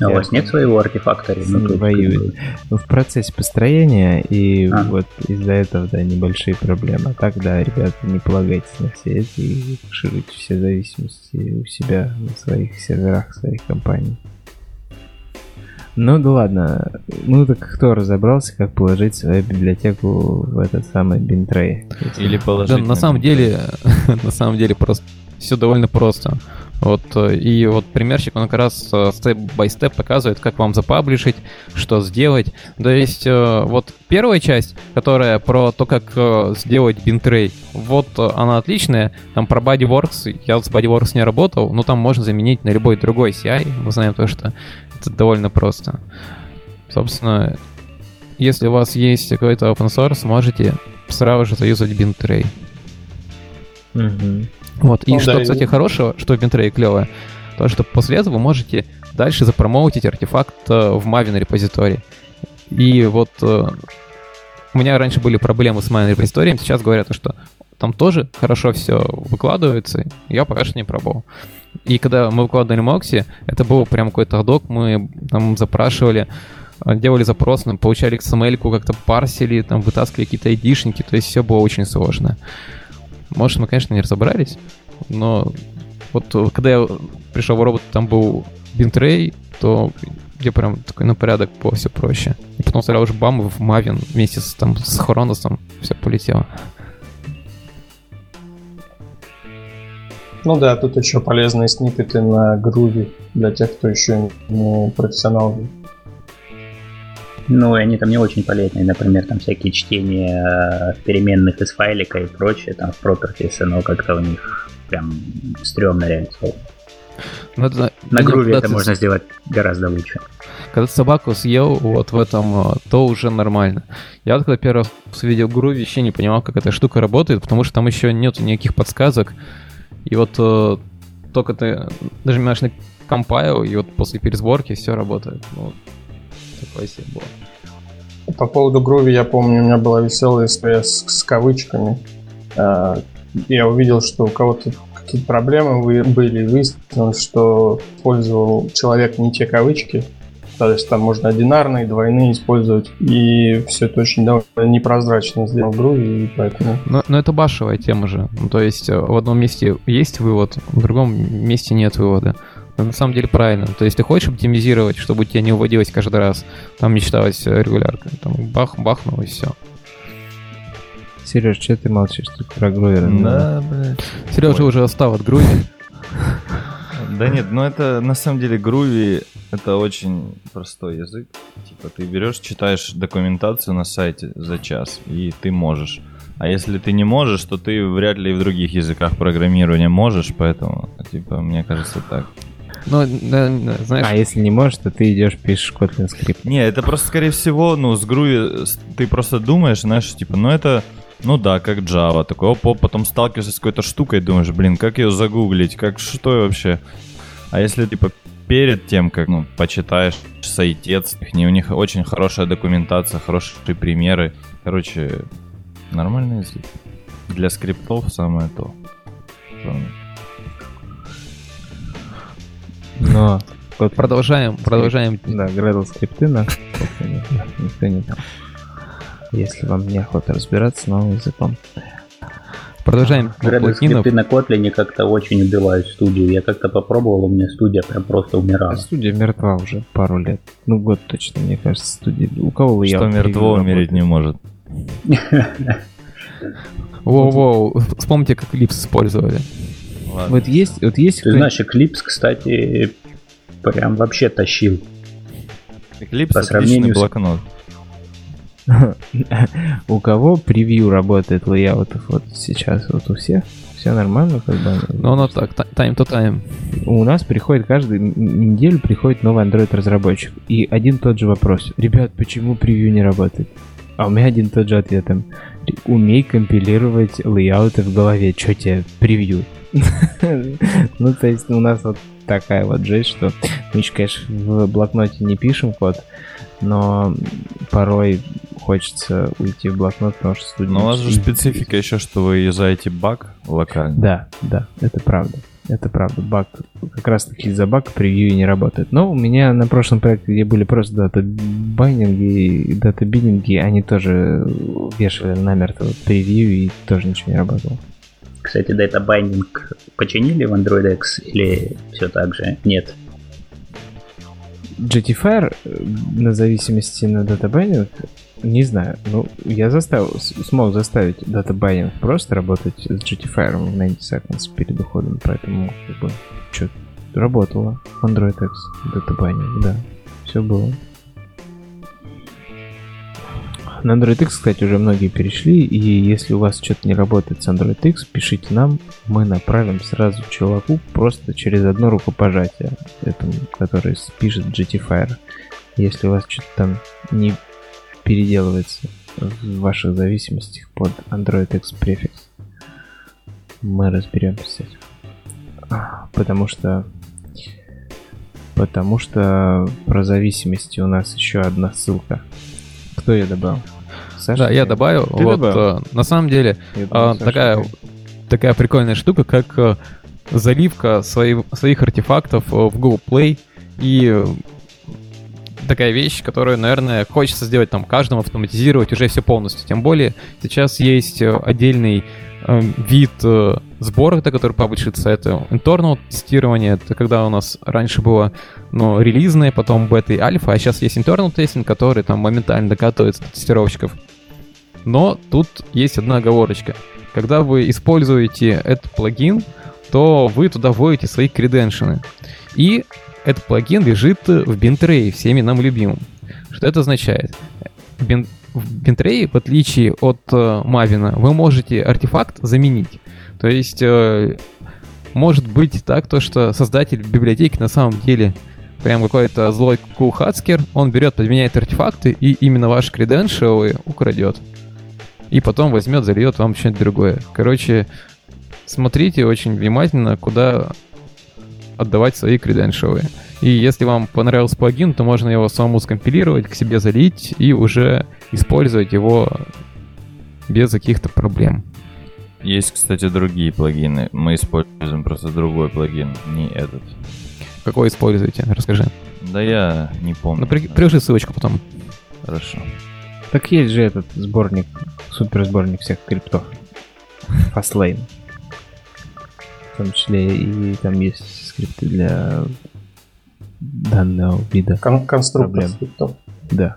А у вас нет своего артефакта? Воюет. Ну, в процессе построения, и а. вот из-за этого, да, небольшие проблемы. А так, да, ребята, не полагайтесь на все это и шируйте все зависимости у себя на своих серверах, своих компаний. Ну да ладно. Ну так кто разобрался, как положить свою библиотеку в этот самый бинтрей? Или положить. Да, на, на самом деле, на самом деле просто все довольно просто. Вот, э, и вот примерчик, он как раз степ-бай-степ показывает, как вам запаблишить, что сделать. То есть, э, вот первая часть, которая про то, как э, сделать бинтрей, вот она отличная. Там про Bodyworks, я с Bodyworks не работал, но там можно заменить на любой другой CI. Мы знаем то, что это довольно просто. Собственно, если у вас есть какой-то open source, можете сразу же заюзать бинтрей. Угу. Вот. И ну, что, да, кстати, и... хорошего, что в Бинтрее клевое, то, что после этого вы можете дальше запромоутить артефакт э, в Maven репозитории. И вот э, у меня раньше были проблемы с Maven репозиторием, сейчас говорят, что там тоже хорошо все выкладывается, я пока что не пробовал. И когда мы выкладывали Мокси, это был прям какой-то адок, мы там запрашивали, э, делали запрос, получали XML, как-то парсили, там вытаскивали какие-то айдишники, то есть все было очень сложно. Может, мы, конечно, не разобрались, но вот э, когда я пришел в робот, там был бинтрей, то я прям такой на порядок по все проще. И потом сразу же бам, в Мавин вместе с, там, с Хроносом все полетело. Ну да, тут еще полезные снипеты на груве для тех, кто еще не профессионал. Ну, и они там не очень полезные, например, там всякие чтения э, переменных из файлика и прочее, там в properties, но как-то у них прям стрёмно реализовано. Ну, это, На груве это можно сделать гораздо лучше. Когда ты собаку съел вот в этом, э, то уже нормально. Я вот когда первый раз увидел груви, вообще не понимал, как эта штука работает, потому что там еще нет никаких подсказок. И вот э, только ты нажимаешь на компайл, и вот после пересборки все работает. Ну, такое себе было. По поводу Groovy, я помню, у меня была веселая история с, с кавычками. А, я увидел, что у кого-то какие-то проблемы были, и выяснилось, что использовал человек не те кавычки, то есть там можно одинарные, двойные использовать, и все это очень довольно непрозрачно сделал в Groovy, и поэтому... Но, но это башевая тема же. Ну, то есть э, в одном месте есть вывод, в другом месте нет вывода на самом деле правильно. То есть ты хочешь оптимизировать, чтобы тебя не уводилось каждый раз, там не считалась регулярка. Там бах, бахнул и все. Сереж, что ты молчишь тут про Грувер? Да, блядь. Сережа уже отстал от Груви. Да нет, ну это на самом деле Груви это очень простой язык. Типа ты берешь, читаешь документацию на сайте за час, и ты можешь. А если ты не можешь, то ты вряд ли и в других языках программирования можешь, поэтому, типа, мне кажется так. Ну, да, да, знаешь... А если не можешь, то ты идешь, пишешь Kotlin скрипт. Не, это просто, скорее всего, ну, с Groovy ты просто думаешь, знаешь, типа, ну это... Ну да, как Java. Такой, оп, потом сталкиваешься с какой-то штукой, думаешь, блин, как ее загуглить, как что вообще? А если, типа, перед тем, как, ну, почитаешь сайтец, у них очень хорошая документация, хорошие примеры. Короче, нормальный язык. Для скриптов самое то. Но Kotlin. Продолжаем, продолжаем. Да, Gradle скрипты на. Никто не там. Если вам неохота разбираться с новым языком. Продолжаем плагинов. скрипты на Kotlin как-то очень убивают студию. Я как-то попробовал, у меня студия прям просто умирала. Студия мертва уже пару лет. Ну, год точно, мне кажется, студия. У кого я Что мертво умереть не может. Воу-воу, вспомните, как Eclipse использовали. Ладно. Вот есть, вот есть Ты знаешь, Eclipse, кстати, прям вообще тащил. Eclipse по сравнению с- блокнот. У кого превью работает лейаутов вот сейчас? Вот у всех? Все нормально, как бы? Но оно так, та- time to time. У нас приходит каждую неделю приходит новый Android разработчик. И один тот же вопрос. Ребят, почему превью не работает? А у меня один тот же ответ им. Умей компилировать лейауты в голове. Че тебе превью? Ну, то есть у нас вот такая вот жесть, что мы, еще, конечно, в блокноте не пишем код, но порой хочется уйти в блокнот, потому что студент... Но у вас же специфика еще, что вы юзаете баг локально. Да, да, это правда. Это правда. Баг, как раз таки из-за бага превью и не работает. Но у меня на прошлом проекте, где были просто дата байнинги и дата бидинги, они тоже вешали намертво превью и тоже ничего не работало. Кстати, Binding починили в Android X или все так же? Нет. Jettify э, на зависимости на датабайнинг, не знаю, ну, я заставил, смог заставить датабайнинг просто работать с Jettify в 90 seconds перед уходом, поэтому, как бы, что работало. AndroidX, data binding, да, все было. На AndroidX, кстати, уже многие перешли, и если у вас что-то не работает с AndroidX, пишите нам, мы направим сразу чуваку просто через одно рукопожатие, этому, который пишет Jetifier. Если у вас что-то там не переделывается в ваших зависимостях под AndroidX префикс, мы разберемся с этим. Потому что Потому что про зависимости у нас еще одна ссылка. Кто ее добавил? Саша? Да, я добавил. Ты вот добавил? э, на самом деле думал, Саша такая добавил. такая прикольная штука, как э, заливка свои- своих артефактов э, в Google Play и э, такая вещь, которую, наверное, хочется сделать там каждому, автоматизировать уже все полностью. Тем более сейчас есть э, отдельный э, вид сбора, это который паблишится, это internal тестирование, это когда у нас раньше было ну, релизное, потом бета и альфа, а сейчас есть internal тестинг, который там моментально докатывается до тестировщиков. Но тут есть одна оговорочка. Когда вы используете этот плагин, то вы туда вводите свои креденшины. И этот плагин лежит в бинтрее, всеми нам любимым. Что это означает? Бин- в бинтрее, в отличие от э, Мавина, вы можете артефакт заменить. То есть э, может быть так, то, что создатель библиотеки на самом деле прям какой-то злой кулхацкер, он берет, подменяет артефакты и именно ваши креденшалы украдет. И потом возьмет, зальет вам что-нибудь другое. Короче, смотрите очень внимательно, куда отдавать свои креденшалы. И если вам понравился плагин, то можно его самому скомпилировать, к себе залить и уже использовать его без каких-то проблем. Есть, кстати, другие плагины. Мы используем просто другой плагин, не этот. Какой используете? Расскажи. Да я не помню. Ну, при- приложи ссылочку потом. Хорошо. Так есть же этот сборник, супер сборник всех криптов. Fastlane. В том числе и там есть скрипты для данного вида. Кон- конструктор Проблем. скриптов. Да.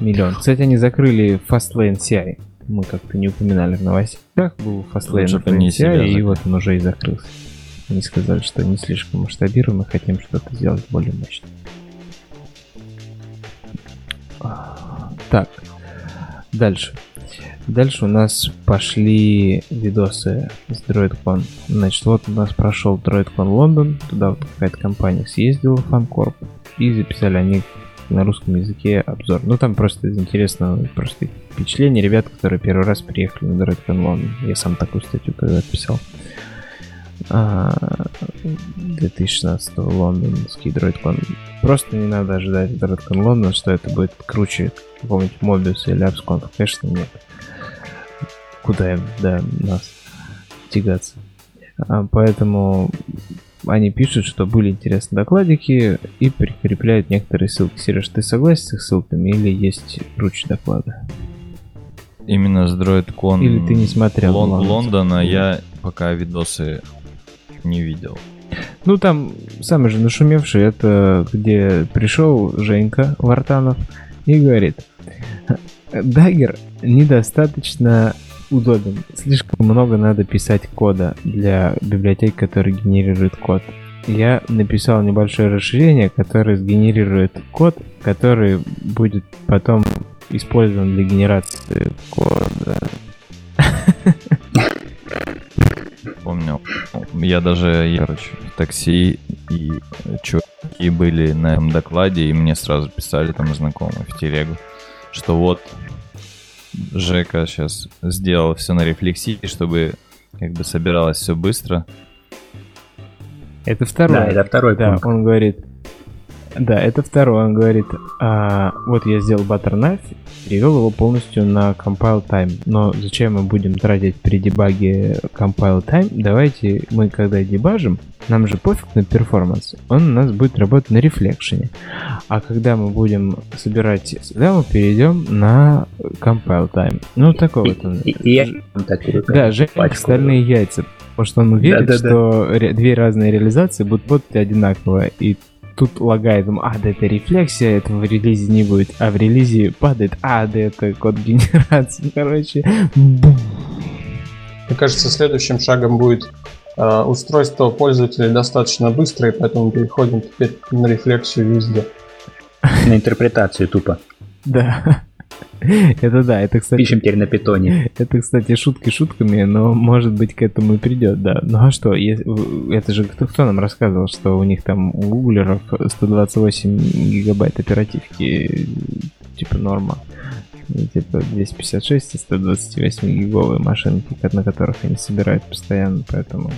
Миллион. Кстати, они закрыли Fastlane CI. Мы как-то не упоминали в новостях. Был Fastlane Лучше бы они CI, себя и вот он уже и закрылся. Они сказали, что не слишком масштабируем, мы хотим что-то сделать более мощное. Так, дальше. Дальше у нас пошли видосы с DroidCon. Значит, вот у нас прошел DroidCon Лондон, туда вот какая-то компания съездила, Фанкорп, и записали они на русском языке обзор. Ну, там просто из интересного просто впечатление ребят, которые первый раз приехали на DroidCon Лондон. Я сам такую статью когда писал. А, 2016 лондонский DroidCon. Просто не надо ожидать DroidCon Лондон, что это будет круче какого-нибудь Mobius или AppsConf. Конечно, нет. Куда им до нас тягаться. А, поэтому они пишут, что были интересные докладики и прикрепляют некоторые ссылки. Сереж, ты согласен с их ссылками или есть круче доклады? Именно с DroidCon Или ты не смотрел Лон- Лондон? Лондона я пока видосы не видел. Ну, там самый же нашумевший, это где пришел Женька Вартанов и говорит, Дагер недостаточно удобен. Слишком много надо писать кода для библиотек, которые генерируют код. Я написал небольшое расширение, которое сгенерирует код, который будет потом использован для генерации кода. Помню. Я даже, короче, в такси, и чуваки были на этом докладе, и мне сразу писали там знакомые в телегу, что вот Жека сейчас сделал все на рефлексии, чтобы как бы собиралось все быстро. Это второй. Да, это второй Да, пункт. он говорит... Да, это второй. Он говорит, а, вот я сделал Butternut, перевел его полностью на compile time. Но зачем мы будем тратить при дебаге compile time? Давайте мы, когда дебажим, нам же пофиг на перформанс. Он у нас будет работать на рефлекшене. А когда мы будем собирать, тогда мы перейдем на compile time. Ну, такой вот он. И, и я Да, Женя пачку. стальные яйца. Потому что он уверен, Да-да-да. что ре- две разные реализации будут работать одинаково. И тут лагает, думаю, а, да это рефлексия, этого в релизе не будет. А в релизе падает, а, да это код генерации. Короче, бум. Мне кажется, следующим шагом будет э, устройство пользователя достаточно быстрое, поэтому переходим теперь на рефлексию везде. на интерпретацию тупо. да. Это да, это, кстати, Пишем теперь на питоне. Это, кстати, шутки шутками, но может быть к этому и придет, да. Ну а что, это же кто, кто нам рассказывал, что у них там у гуглеров 128 гигабайт оперативки, типа норма. Ну, Типа 256 и 128 гиговые машинки, на которых они собирают постоянно, поэтому...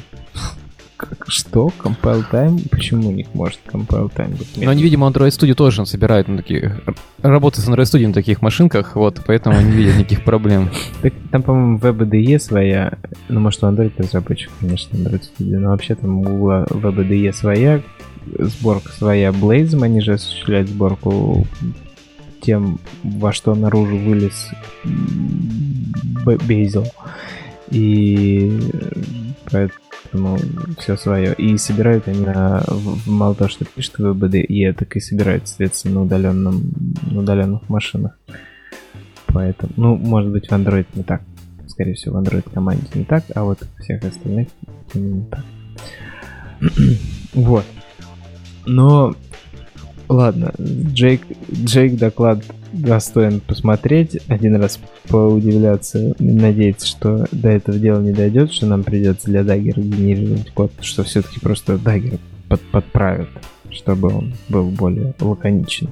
Что? Compile time? Почему у них может compile time быть? Но они, видимо, Android Studio тоже собирают на таких... Работают с Android Studio на таких машинках, вот, поэтому не видят никаких проблем. Так, там, по-моему, WebDE своя, ну, может, у Android разработчик, конечно, Android Studio, но вообще там у Google WebDE своя, сборка своя Blazem, они же осуществляют сборку тем, во что наружу вылез Б- Bazel. И поэтому все свое. И собирают они на, мало того, что пишут в WebDE, так и собирают, соответственно, на, удаленном, на удаленных машинах. Поэтому, ну, может быть, в Android не так. Скорее всего, в Android команде не так, а вот всех остальных именно так. вот. Но, ладно, Джейк, Джейк доклад достоин посмотреть, один раз поудивляться, надеяться, что до этого дела не дойдет, что нам придется для Даггера генерировать код, что все-таки просто Даггер под, подправит, чтобы он был более лаконичен.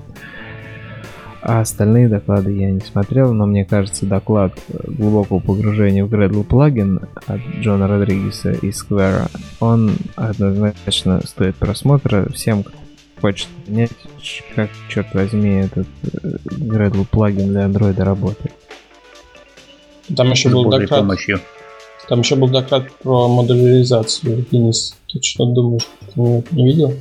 А остальные доклады я не смотрел, но мне кажется, доклад глубокого погружения в Gradle плагин от Джона Родригеса из Square, он однозначно стоит просмотра всем, понять, ч- как, черт возьми, этот э, Gradle плагин для Android работает. Там еще был доклад, помощью. там еще был доклад про модуляризацию. Денис, ты что думаешь? Ты не, не видел?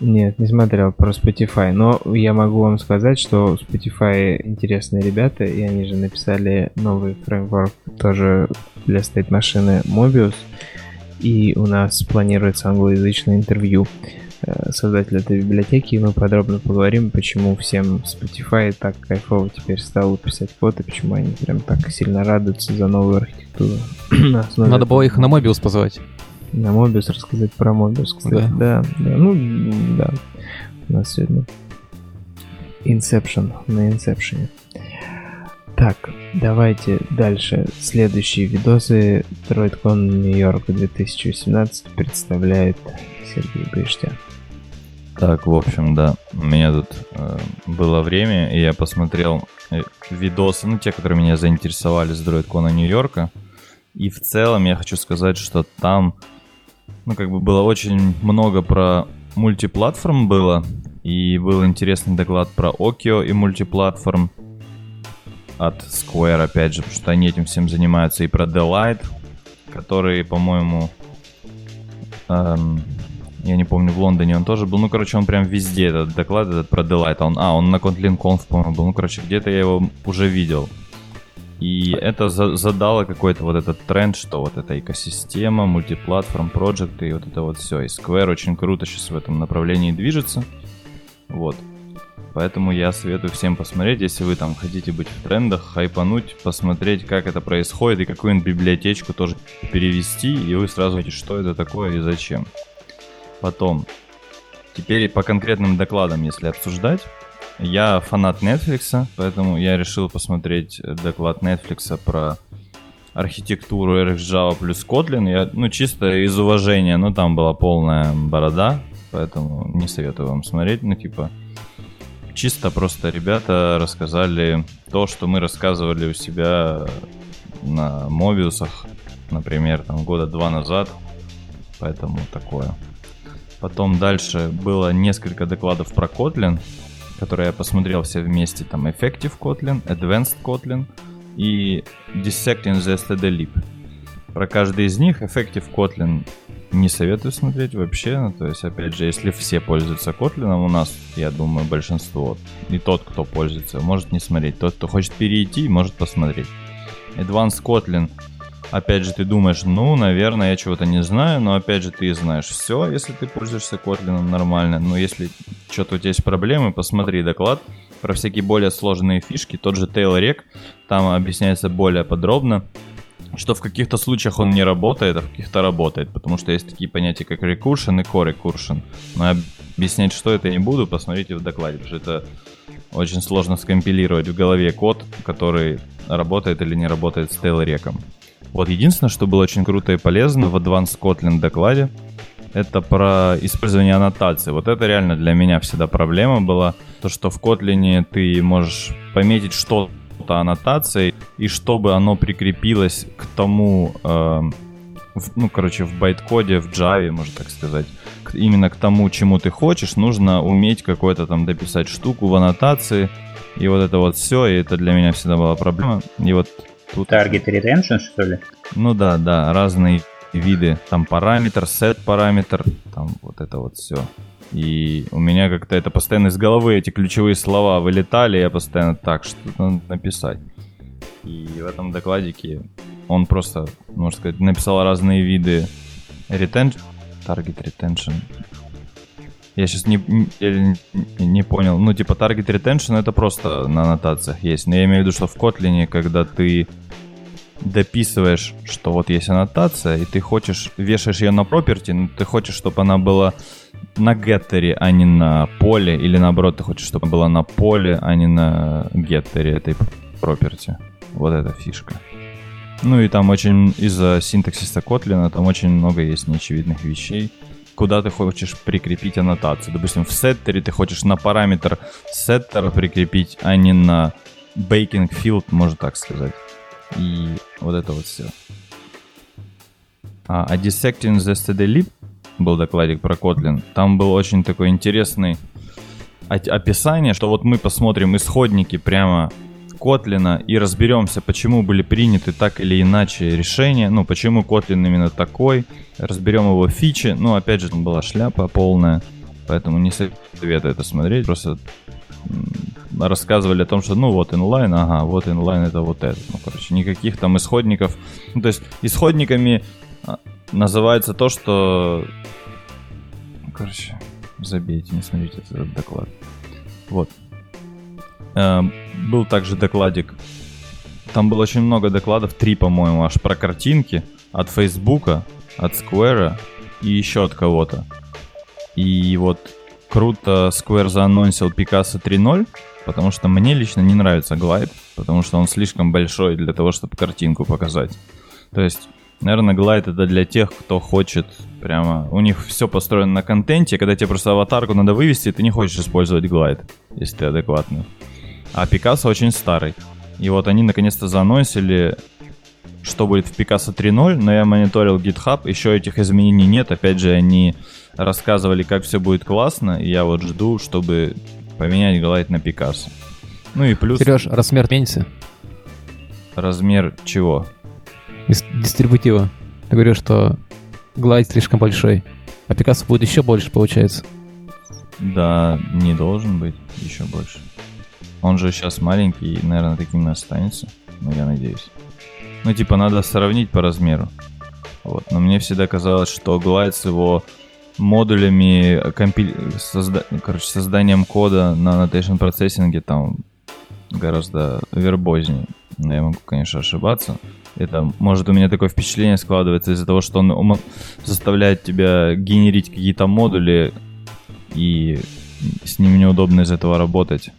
Нет, не смотрел про Spotify, но я могу вам сказать, что Spotify интересные ребята, и они же написали новый фреймворк тоже для стейт-машины Mobius, и у нас планируется англоязычное интервью создателя этой библиотеки, и мы подробно поговорим, почему всем Spotify так кайфово теперь стало писать код, и почему они прям так сильно радуются за новую архитектуру. На Надо было этого. их на Mobius позвать. На Mobius рассказать про Mobius, кстати. Да, да. Ну, м, да. У нас сегодня Inception на Inception. Так, давайте дальше. Следующие видосы DroidCon Нью-Йорк 2018 представляет Сергей Бриштян. Так, в общем, да, у меня тут э, было время, и я посмотрел э, видосы, ну, те, которые меня заинтересовали с DroidCon Нью-Йорка. И в целом я хочу сказать, что там, ну, как бы было очень много про мультиплатформ было, и был интересный доклад про Okio и мультиплатформ от Square, опять же, потому что они этим всем занимаются, и про Delight, который, по-моему, эм, Я не помню, в Лондоне он тоже был. Ну, короче, он прям везде этот доклад этот про Delight. Он, а, он на Kotlin Conf, по-моему, был. Ну, короче, где-то я его уже видел. И это за- задало какой-то вот этот тренд, что вот эта экосистема, мультиплатформ, проекты и вот это вот все. И Square очень круто сейчас в этом направлении движется. Вот. Поэтому я советую всем посмотреть, если вы там хотите быть в трендах, хайпануть, посмотреть, как это происходит, и какую-нибудь библиотечку тоже перевести, и вы сразу видите, что это такое и зачем. Потом, теперь по конкретным докладам, если обсуждать, я фанат Netflix, поэтому я решил посмотреть доклад Netflix про архитектуру RxJava плюс Kotlin. Я, ну, чисто из уважения, но там была полная борода, поэтому не советую вам смотреть. Ну, типа, чисто просто ребята рассказали то, что мы рассказывали у себя на Мобиусах, например, там года два назад. Поэтому такое. Потом дальше было несколько докладов про Kotlin, которые я посмотрел все вместе. Там Effective Kotlin, Advanced Kotlin и Dissecting the STD Lib. Про каждый из них Effective Kotlin не советую смотреть вообще. Ну, то есть, опять же, если все пользуются Kotlin, у нас, я думаю, большинство, и тот, кто пользуется, может не смотреть. Тот, кто хочет перейти, может посмотреть. Advanced Kotlin Опять же, ты думаешь, ну, наверное, я чего-то не знаю, но опять же, ты знаешь все, если ты пользуешься Kotlin нормально. Но если что-то у тебя есть проблемы, посмотри доклад про всякие более сложные фишки. Тот же Tailrec, там объясняется более подробно, что в каких-то случаях он не работает, а в каких-то работает, потому что есть такие понятия, как recursion и core-recursion. Но объяснять, что это, не буду, посмотрите в докладе, потому что это очень сложно скомпилировать в голове код, который работает или не работает с Tailrec. Вот единственное, что было очень круто и полезно в Advanced Kotlin докладе, это про использование аннотации. Вот это реально для меня всегда проблема была. То, что в Kotlin ты можешь пометить что-то аннотацией, и чтобы оно прикрепилось к тому, э, в, ну, короче, в байткоде, в Java, можно так сказать, к, именно к тому, чему ты хочешь, нужно уметь какой-то там дописать штуку в аннотации, и вот это вот все, и это для меня всегда была проблема. И вот Тут... Target retention, что ли? Ну да, да, разные виды. Там параметр, set параметр, там вот это вот все. И у меня как-то это постоянно из головы эти ключевые слова вылетали, я постоянно так, что надо написать. И в этом докладике он просто, можно сказать, написал разные виды retention, target retention. Я сейчас не, не, не понял. Ну, типа, target retention это просто на аннотациях есть. Но я имею в виду, что в Kotlin, когда ты дописываешь, что вот есть аннотация, и ты хочешь, вешаешь ее на property, но ты хочешь, чтобы она была на геттере, а не на поле, или наоборот, ты хочешь, чтобы она была на поле, а не на геттере этой property. Вот эта фишка. Ну и там очень из-за синтаксиса Kotlin там очень много есть неочевидных вещей куда ты хочешь прикрепить аннотацию. Допустим, в сеттере ты хочешь на параметр сеттера прикрепить, а не на baking field, можно так сказать. И вот это вот все. А, а Dissecting the STD был докладик про Kotlin. Там был очень такой интересный описание, что вот мы посмотрим исходники прямо Котлина и разберемся, почему были приняты так или иначе решения, ну, почему Котлин именно такой, разберем его фичи, ну, опять же, там была шляпа полная, поэтому не советую это смотреть, просто рассказывали о том, что, ну, вот инлайн, ага, вот инлайн это вот это, ну, короче, никаких там исходников, ну, то есть исходниками а, называется то, что, короче, забейте, не смотрите этот доклад. Вот. Эм, был также докладик. Там было очень много докладов, три, по-моему, аж про картинки от Фейсбука, от Square и еще от кого-то. И вот круто Square заанонсил Picasso 3.0, потому что мне лично не нравится Glide, потому что он слишком большой для того, чтобы картинку показать. То есть, наверное, Glide это для тех, кто хочет прямо... У них все построено на контенте, когда тебе просто аватарку надо вывести, ты не хочешь использовать Glide, если ты адекватный. А Пикассо очень старый. И вот они наконец-то заанонсили, что будет в Пикассо 3.0, но я мониторил GitHub, еще этих изменений нет. Опять же, они рассказывали, как все будет классно, и я вот жду, чтобы поменять глайд на Пикассо. Ну и плюс... Сереж, размер меньше? Размер чего? Дис- дистрибутива. Ты говоришь, что глайд слишком большой. А Пикассо будет еще больше, получается. Да, не должен быть еще больше. Он же сейчас маленький и, наверное, таким и останется. Ну, я надеюсь. Ну, типа, надо сравнить по размеру. Вот. Но мне всегда казалось, что Glide с его модулями, компи... созда... короче, созданием кода на annotation процессинге там гораздо вербознее. Но я могу, конечно, ошибаться. Это, может, у меня такое впечатление складывается из-за того, что он заставляет тебя генерить какие-то модули, и с ними неудобно из этого работать.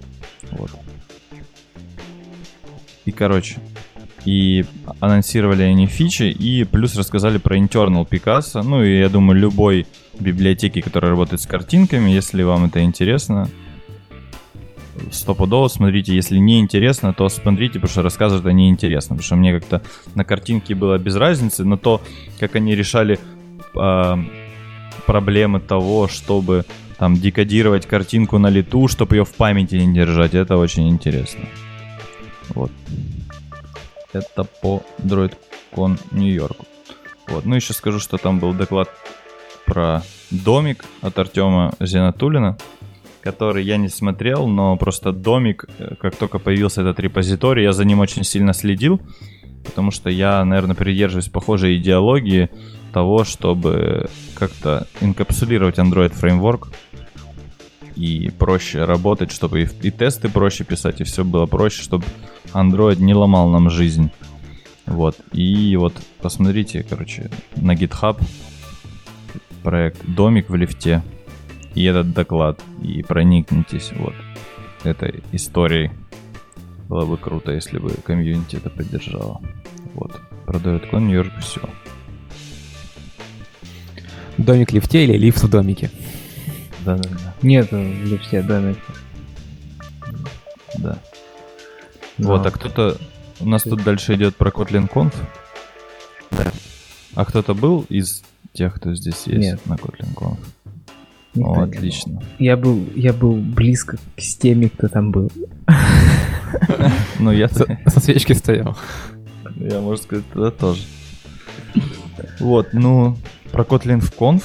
Вот. И, короче, и анонсировали они фичи, и плюс рассказали про internal Picasso. Ну, и я думаю, любой библиотеки, которая работает с картинками, если вам это интересно, стопудово смотрите. Если не интересно, то смотрите, потому что рассказывают они интересно. Потому что мне как-то на картинке было без разницы, но то, как они решали э, проблемы того, чтобы там декодировать картинку на лету, чтобы ее в памяти не держать, это очень интересно. Вот. Это по DroidCon Нью-Йорку. Вот. Ну, еще скажу, что там был доклад про домик от Артема Зенатулина, который я не смотрел, но просто домик, э, как только появился этот репозиторий, я за ним очень сильно следил, потому что я, наверное, придерживаюсь похожей идеологии того, чтобы как-то инкапсулировать Android фреймворк и проще работать, чтобы и, и тесты проще писать, и все было проще, чтобы Android не ломал нам жизнь. Вот. И вот посмотрите, короче, на GitHub проект «Домик в лифте» и этот доклад, и проникнитесь вот этой историей. Было бы круто, если бы комьюнити это поддержало. Вот. Продает кон Нью-Йорк, все. Домик в лифте или лифт в домике? Да, да, да. Нет, в лифте домик. Да. Вот, а кто-то... У нас тут дальше идет про Kotlin Conf. Да. А кто-то был из тех, кто здесь есть Нет. на Kotlin Conf? Никто О, не отлично. Я был, я был близко с теми, кто там был. Ну, я, Со, свечки стоял. я, можно сказать, тогда тоже. Вот, ну, про Kotlin в Conf.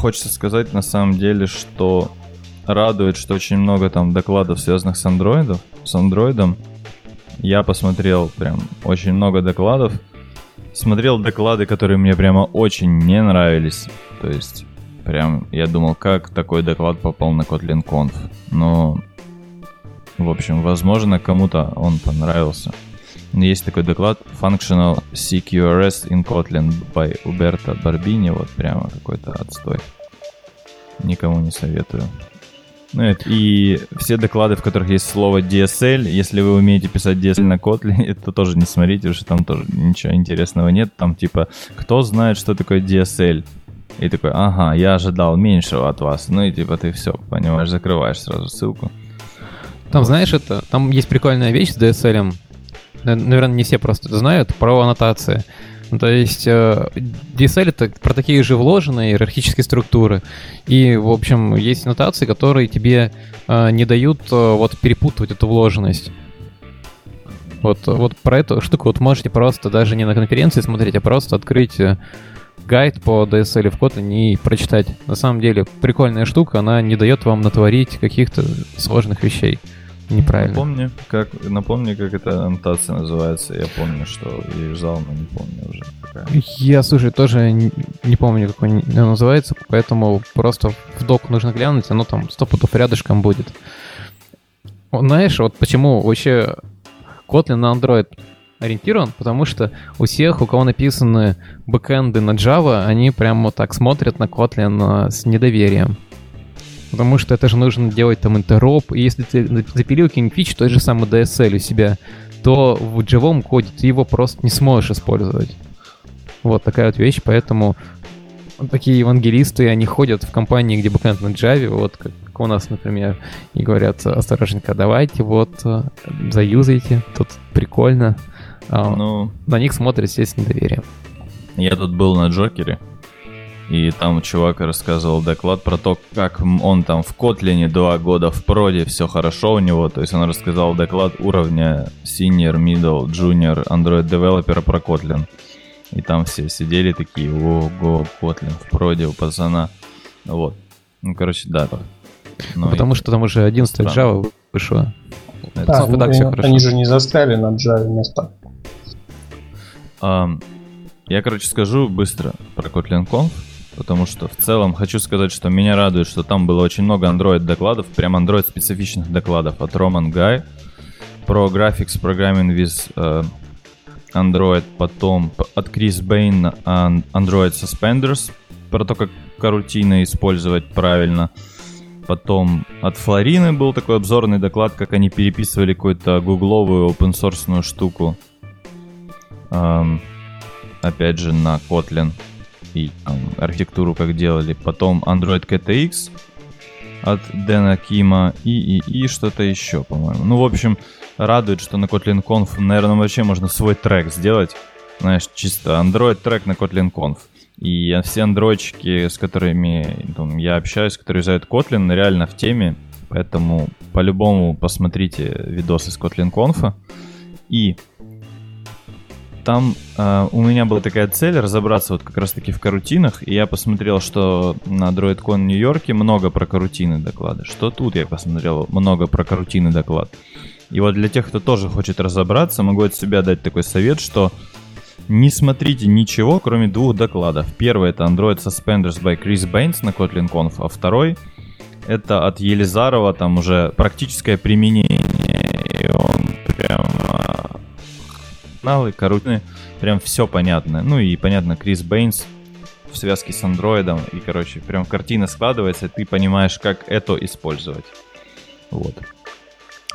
Хочется сказать, на самом деле, что радует, что очень много там докладов, связанных с Android, с андроидом. Я посмотрел прям очень много докладов. Смотрел доклады, которые мне прямо очень не нравились. То есть, прям я думал, как такой доклад попал на Kotlin Conf. Но, в общем, возможно, кому-то он понравился. Есть такой доклад Functional CQRS in Kotlin by Уберто Барбини. Вот прямо какой-то отстой. Никому не советую. Ну, и все доклады, в которых есть слово DSL, если вы умеете писать DSL на Kotlin, это тоже не смотрите, потому что там тоже ничего интересного нет. Там типа, кто знает, что такое DSL? И такой, ага, я ожидал меньшего от вас. Ну и типа ты все, понимаешь, закрываешь сразу ссылку. Там, знаешь, это, там есть прикольная вещь с DSL. Наверное, не все просто знают, про аннотации. Ну, то есть э, DSL это про такие же вложенные иерархические структуры. И, в общем, есть аннотации, которые тебе э, не дают э, вот перепутывать эту вложенность. Вот, вот про эту штуку вот можете просто даже не на конференции смотреть, а просто открыть э, гайд по DSL в Kotlin и прочитать. На самом деле прикольная штука, она не дает вам натворить каких-то сложных вещей неправильно. Напомни, как, напомни, как эта аннотация называется. Я помню, что я юзал, но не помню уже. Какая. Я, слушай, тоже не, помню, как он называется, поэтому просто в док нужно глянуть, оно там сто путов рядышком будет. Знаешь, вот почему вообще Kotlin на Android ориентирован? Потому что у всех, у кого написаны бэкэнды на Java, они прямо так смотрят на Kotlin а, с недоверием. Потому что это же нужно делать там интероп, и если ты запилил какие-нибудь фичи, тот же самый DSL у себя, то в живом коде ты его просто не сможешь использовать. Вот такая вот вещь, поэтому такие евангелисты, они ходят в компании, где бэкэнд на Java, вот как, у нас, например, и говорят, осторожненько, давайте, вот, э, заюзайте, тут прикольно. А Ну, На них смотрят все с недоверием. Я тут был на Джокере, и там чувак рассказывал доклад про то, как он там в Котлине два года в проде, все хорошо у него. То есть он рассказал доклад уровня Senior, Middle, Junior, Android Developer про Kotlin. И там все сидели такие, ого, Kotlin в проде у пацана. Вот. Ну, короче, да. Но ну, Потому и... что там уже 11 Странно. Java вышло. Да, ну, так все хорошо. они же не застряли на Java места. Um, я, короче, скажу быстро про Kotlin Conf, потому что в целом хочу сказать, что меня радует, что там было очень много Android докладов, прям Android специфичных докладов от Roman Guy про Graphics Programming with uh, Android, потом от Chris Bain Android Suspenders, про то, как карутины использовать правильно. Потом от Флорины был такой обзорный доклад, как они переписывали какую-то гугловую open source штуку. Эм, опять же, на Kotlin и там, архитектуру как делали. Потом Android KTX от Дэна Кима и, и, и что-то еще, по-моему. Ну, в общем, радует, что на Kotlin Conf, наверное, вообще можно свой трек сделать. Знаешь, чисто Android трек на Kotlin Conf. И все андроидчики, с которыми там, я общаюсь, которые юзают Kotlin, реально в теме. Поэтому по-любому посмотрите видосы с Kotlin Conf. И там э, у меня была такая цель разобраться вот как раз-таки в карутинах, и я посмотрел, что на DroidCon Нью-Йорке много про карутины доклады. Что тут я посмотрел много про карутины доклад. И вот для тех, кто тоже хочет разобраться, могу от себя дать такой совет, что не смотрите ничего, кроме двух докладов. Первый это Android Suspenders by Chris Baines на Kotlin Conf, а второй это от Елизарова, там уже практическое применение. И он прям каналы, короче, прям все понятно. Ну и понятно, Крис Бейнс в связке с андроидом, и, короче, прям картина складывается, и ты понимаешь, как это использовать. Вот.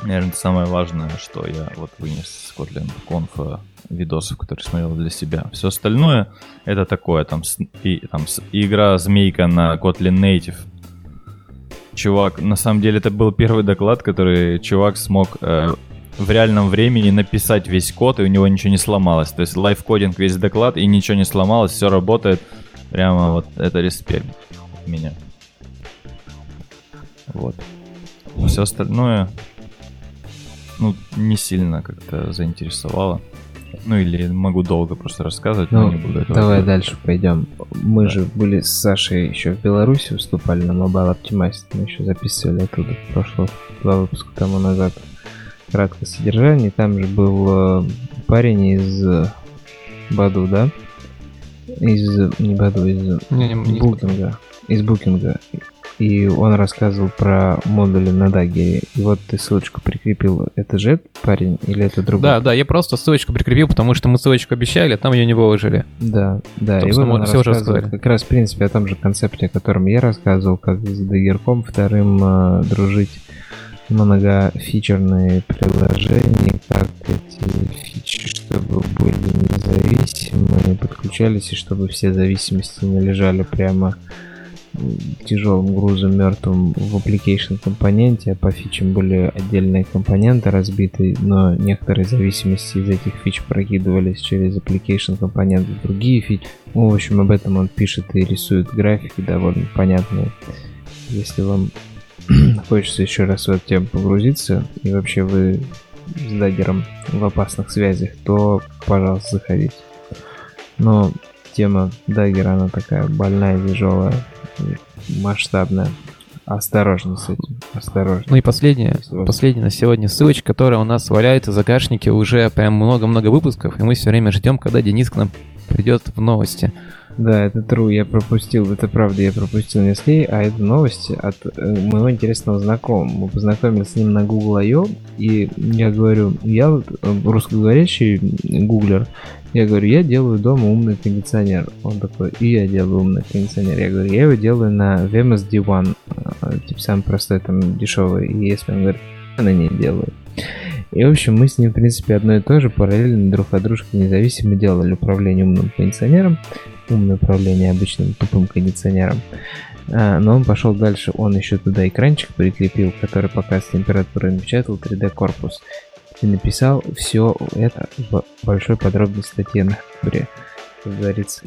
Наверное, это самое важное, что я вот вынес с Kotlin Conf видосов, которые смотрел для себя. Все остальное это такое, там, и, там игра змейка на Kotlin Native. Чувак, на самом деле это был первый доклад, который чувак смог э, в реальном времени написать весь код, и у него ничего не сломалось. То есть лайфкодинг весь доклад, и ничего не сломалось, все работает. Прямо вот это респект от меня. Вот. Все остальное, ну, не сильно как-то заинтересовало. Ну или могу долго просто рассказывать, ну, но не буду этого. Давай делать. дальше пойдем. Мы да. же были с Сашей еще в Беларуси, выступали на Mobile Optimize, мы еще записывали оттуда прошлого два выпуска тому назад краткое содержание. Там же был э, парень из Баду, да? Из... Не Баду, из не, не, не Букинга. Из Букинга. И он рассказывал про модули на Дагере. И вот ты ссылочку прикрепил. Это же этот парень или это другой? Да, да, я просто ссылочку прикрепил, потому что мы ссылочку обещали, а там ее не выложили. Да, да. и вот он все уже рассказывал как раз, в принципе, о том же концепте, о котором я рассказывал, как с Дагерком вторым э, дружить многофичерные приложения, как эти фичи, чтобы были независимые, подключались, и чтобы все зависимости не лежали прямо тяжелым грузом мертвым в application компоненте, а по фичам были отдельные компоненты разбиты, но некоторые зависимости из этих фич прокидывались через application компоненты в другие фичи. Ну, в общем, об этом он пишет и рисует графики довольно понятные. Если вам хочется еще раз в эту тему погрузиться, и вообще вы с Даггером в опасных связях, то, пожалуйста, заходите. Но тема Даггера, она такая больная, тяжелая, масштабная. Осторожно с этим, осторожно. Ну и последняя, последняя на сегодня ссылочка, которая у нас валяется в загашнике уже прям много-много выпусков, и мы все время ждем, когда Денис к нам придет в новости. Да, это true, я пропустил, это правда, я пропустил Неслей, а это новость от э, моего интересного знакомого. Мы познакомились с ним на Google I.O. и я говорю, я э, русскоговорящий гуглер, я говорю, я делаю дома умный кондиционер. Он такой, и я делаю умный кондиционер. Я говорю, я его делаю на VMS D1, э, типа самый простой, там, дешевый. И если он говорит, я на ней делаю. И, в общем, мы с ним, в принципе, одно и то же, параллельно друг от дружки независимо делали управление умным кондиционером умное управление обычным тупым кондиционером. А, но он пошел дальше, он еще туда экранчик прикрепил, который показывает температуру, напечатал 3D корпус. И написал все это в большой подробной статье на Хабре. Как говорится,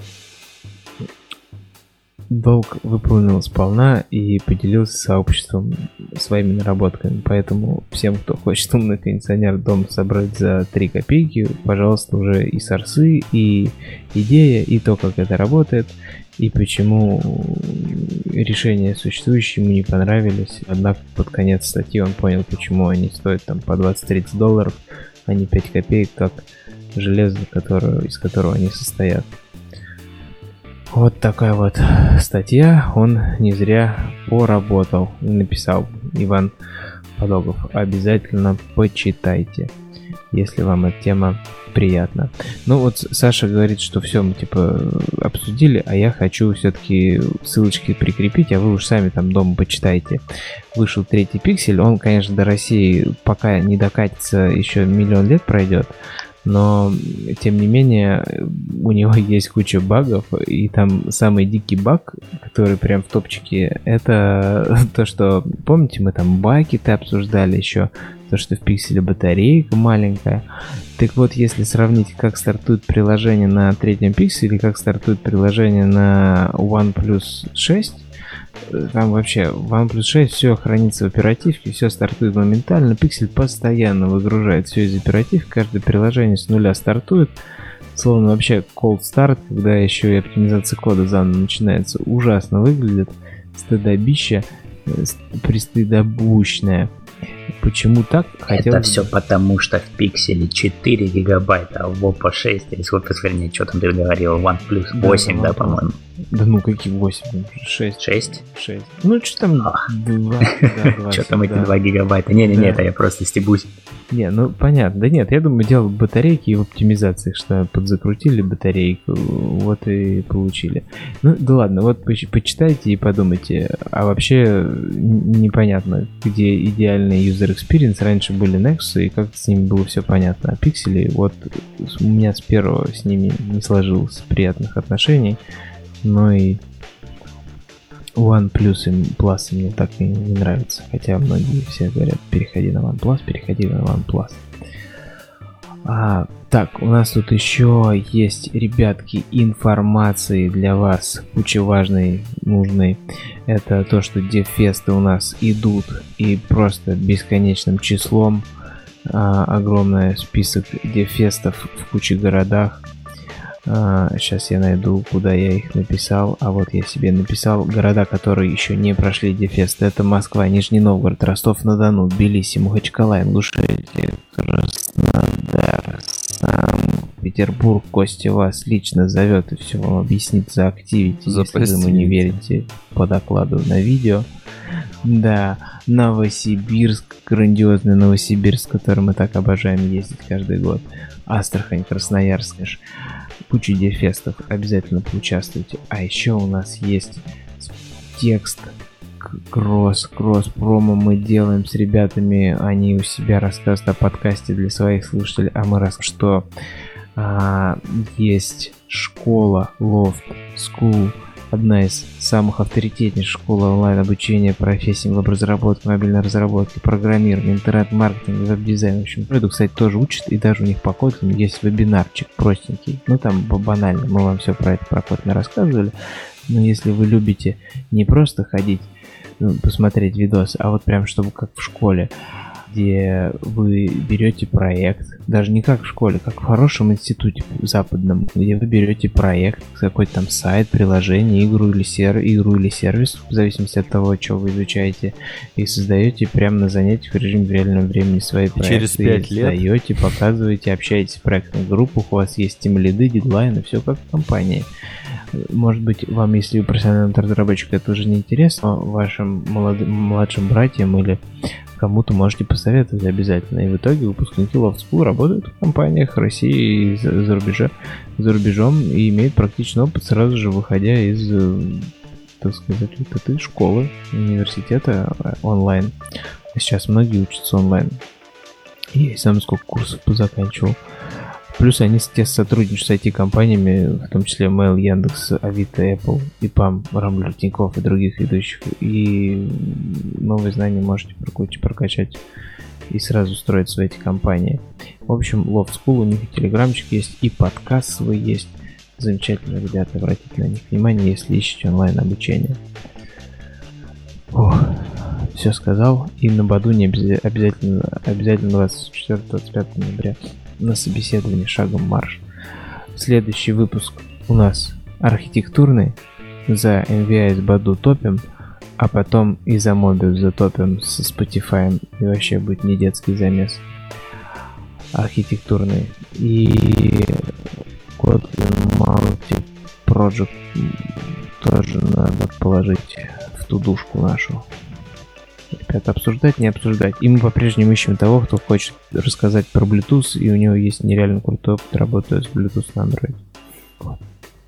долг выполнил сполна и поделился с сообществом своими наработками. Поэтому всем, кто хочет умный кондиционер дом собрать за 3 копейки, пожалуйста, уже и сорсы, и идея, и то, как это работает, и почему решения существующие ему не понравились. Однако под конец статьи он понял, почему они стоят там по 20-30 долларов, а не 5 копеек, как железо, которое, из которого они состоят. Вот такая вот статья. Он не зря поработал. Написал Иван Подогов. Обязательно почитайте, если вам эта тема приятна. Ну вот Саша говорит, что все мы типа обсудили, а я хочу все-таки ссылочки прикрепить, а вы уж сами там дома почитайте. Вышел третий пиксель, он, конечно, до России пока не докатится, еще миллион лет пройдет, но тем не менее у него есть куча багов, и там самый дикий баг, который прям в топчике, это то, что, помните, мы там баки-то обсуждали еще, то, что в пикселе батарейка маленькая. Так вот, если сравнить, как стартует приложение на третьем пикселе, как стартует приложение на OnePlus 6, там вообще в OnePlus 6 все хранится в оперативке, все стартует моментально, пиксель постоянно выгружает все из оперативки, каждое приложение с нуля стартует, словно вообще cold start, когда еще и оптимизация кода заново начинается, ужасно выглядит, стыдобище, э, пристыдобущное. Почему так? Хотел... Это все потому, что в пикселе 4 гигабайта, а в Oppo 6, или сколько, вернее, что там ты говорил, OnePlus 8, да, да по-моему. Да ну какие 8? 6. 6? 6. Ну что там 2, да, Что там эти 2 гигабайта? Не-не-не, это я просто стебусь. Не, ну понятно. Да нет, я думаю, дело в батарейке и в оптимизации, что подзакрутили батарейку, вот и получили. Ну да ладно, вот почитайте и подумайте. А вообще непонятно, где идеальный user experience. Раньше были Nexus, и как с ними было все понятно. А пиксели, вот у меня с первого с ними не сложилось приятных отношений но и OnePlus и Plus мне так и не нравится. Хотя многие все говорят, переходи на OnePlus, переходи на OnePlus. А, так, у нас тут еще есть, ребятки, информации для вас, куча важной, нужной. Это то, что дефесты у нас идут и просто бесконечным числом. А, огромный список дефестов в куче городах. А, сейчас я найду, куда я их написал. А вот я себе написал города, которые еще не прошли Дефест. Это Москва, Нижний Новгород, Ростов-на-Дону, Тбилиси, Махачкала, Ингушетия, Краснодар, Санкт-Петербург. Костя вас лично зовет и все вам объяснит, заактивите, если вы ему не верите по докладу на видео. Да, Новосибирск, грандиозный Новосибирск, который мы так обожаем ездить каждый год. Астрахань, Красноярск куча дефестов, обязательно поучаствуйте. А еще у нас есть текст кросс, кросс промо мы делаем с ребятами, они у себя рассказывают о подкасте для своих слушателей, а мы раз что а, есть школа Loft School одна из самых авторитетнейших школ онлайн-обучения профессиям веб-разработки, мобильной разработки, программирования, интернет-маркетинга, веб-дизайна. В общем, это, кстати, тоже учат, и даже у них по Kotlin есть вебинарчик простенький. Ну, там банально, мы вам все про это про Kotlin рассказывали. Но если вы любите не просто ходить, ну, посмотреть видос, а вот прям чтобы как в школе, где вы берете проект, даже не как в школе, как в хорошем институте западном, где вы берете проект, какой-то там сайт, приложение, игру или, сер... игру или сервис, в зависимости от того, что вы изучаете, и создаете прямо на занятиях в режиме в реальном времени свои проекты. Через 5 лет. Создаете, показываете, общаетесь в проектных группах, у вас есть тем лиды, дедлайны, все как в компании. Может быть, вам, если вы профессиональный разработчик, это уже не интересно, вашим молодым, младшим братьям или кому-то можете посоветовать обязательно. И в итоге выпускники Love School работают в компаниях России и за, за, рубежа, за рубежом и имеют практичный опыт сразу же выходя из, э, так сказать, вот этой школы, университета э, онлайн. Сейчас многие учатся онлайн. Я и сам сколько курсов позаканчивал. Плюс они те сотрудничают с IT-компаниями, в том числе Mail, Яндекс, Авито, Apple, ИПАМ, Рамблер, Тинькофф и других ведущих. И новые знания можете прокачать и сразу строить свои эти компании. В общем, Loft School, у них и телеграмчик есть, и подкаст свой есть. Замечательно, ребята, обратите на них внимание, если ищете онлайн обучение. Ох, все сказал. И на Баду не обяза- обязательно, обязательно 24-25 ноября на собеседование шагом марш. Следующий выпуск у нас архитектурный. За NVI с Баду топим, а потом и за Mobius затопим со Spotify. И вообще будет не детский замес. Архитектурный. И Kotlin Mountain Project тоже надо положить в ту душку нашу. Ребята, обсуждать, не обсуждать. И мы по-прежнему ищем того, кто хочет рассказать про Bluetooth, и у него есть нереально крутой опыт работы с Bluetooth на Android. Вот.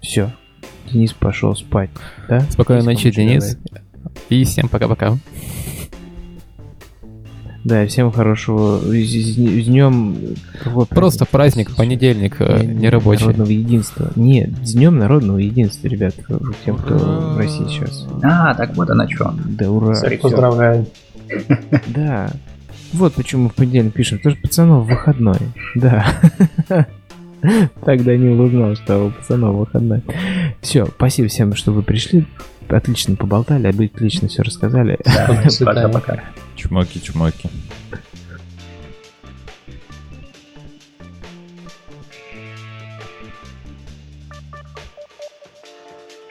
Все. Денис пошел спать. Да? Спокойной ночи, Денис. добавить? И всем пока-пока. Да, и всем хорошего. С, днем... Просто праздник, понедельник, э, Не- нерабочий. Народного единства. Нет, с днем народного единства, ребят, тем, кто в России сейчас. А, так вот оно что. Да ура. Sorry, всё. Поздравляю. Да. Вот почему в понедельник пишем. Потому что пацанов выходной. Да. Тогда не узнал, что у пацанов выходной. Все, спасибо всем, что вы пришли. Отлично поболтали, отлично все рассказали. Да. Пока-пока. Чмоки-чмоки.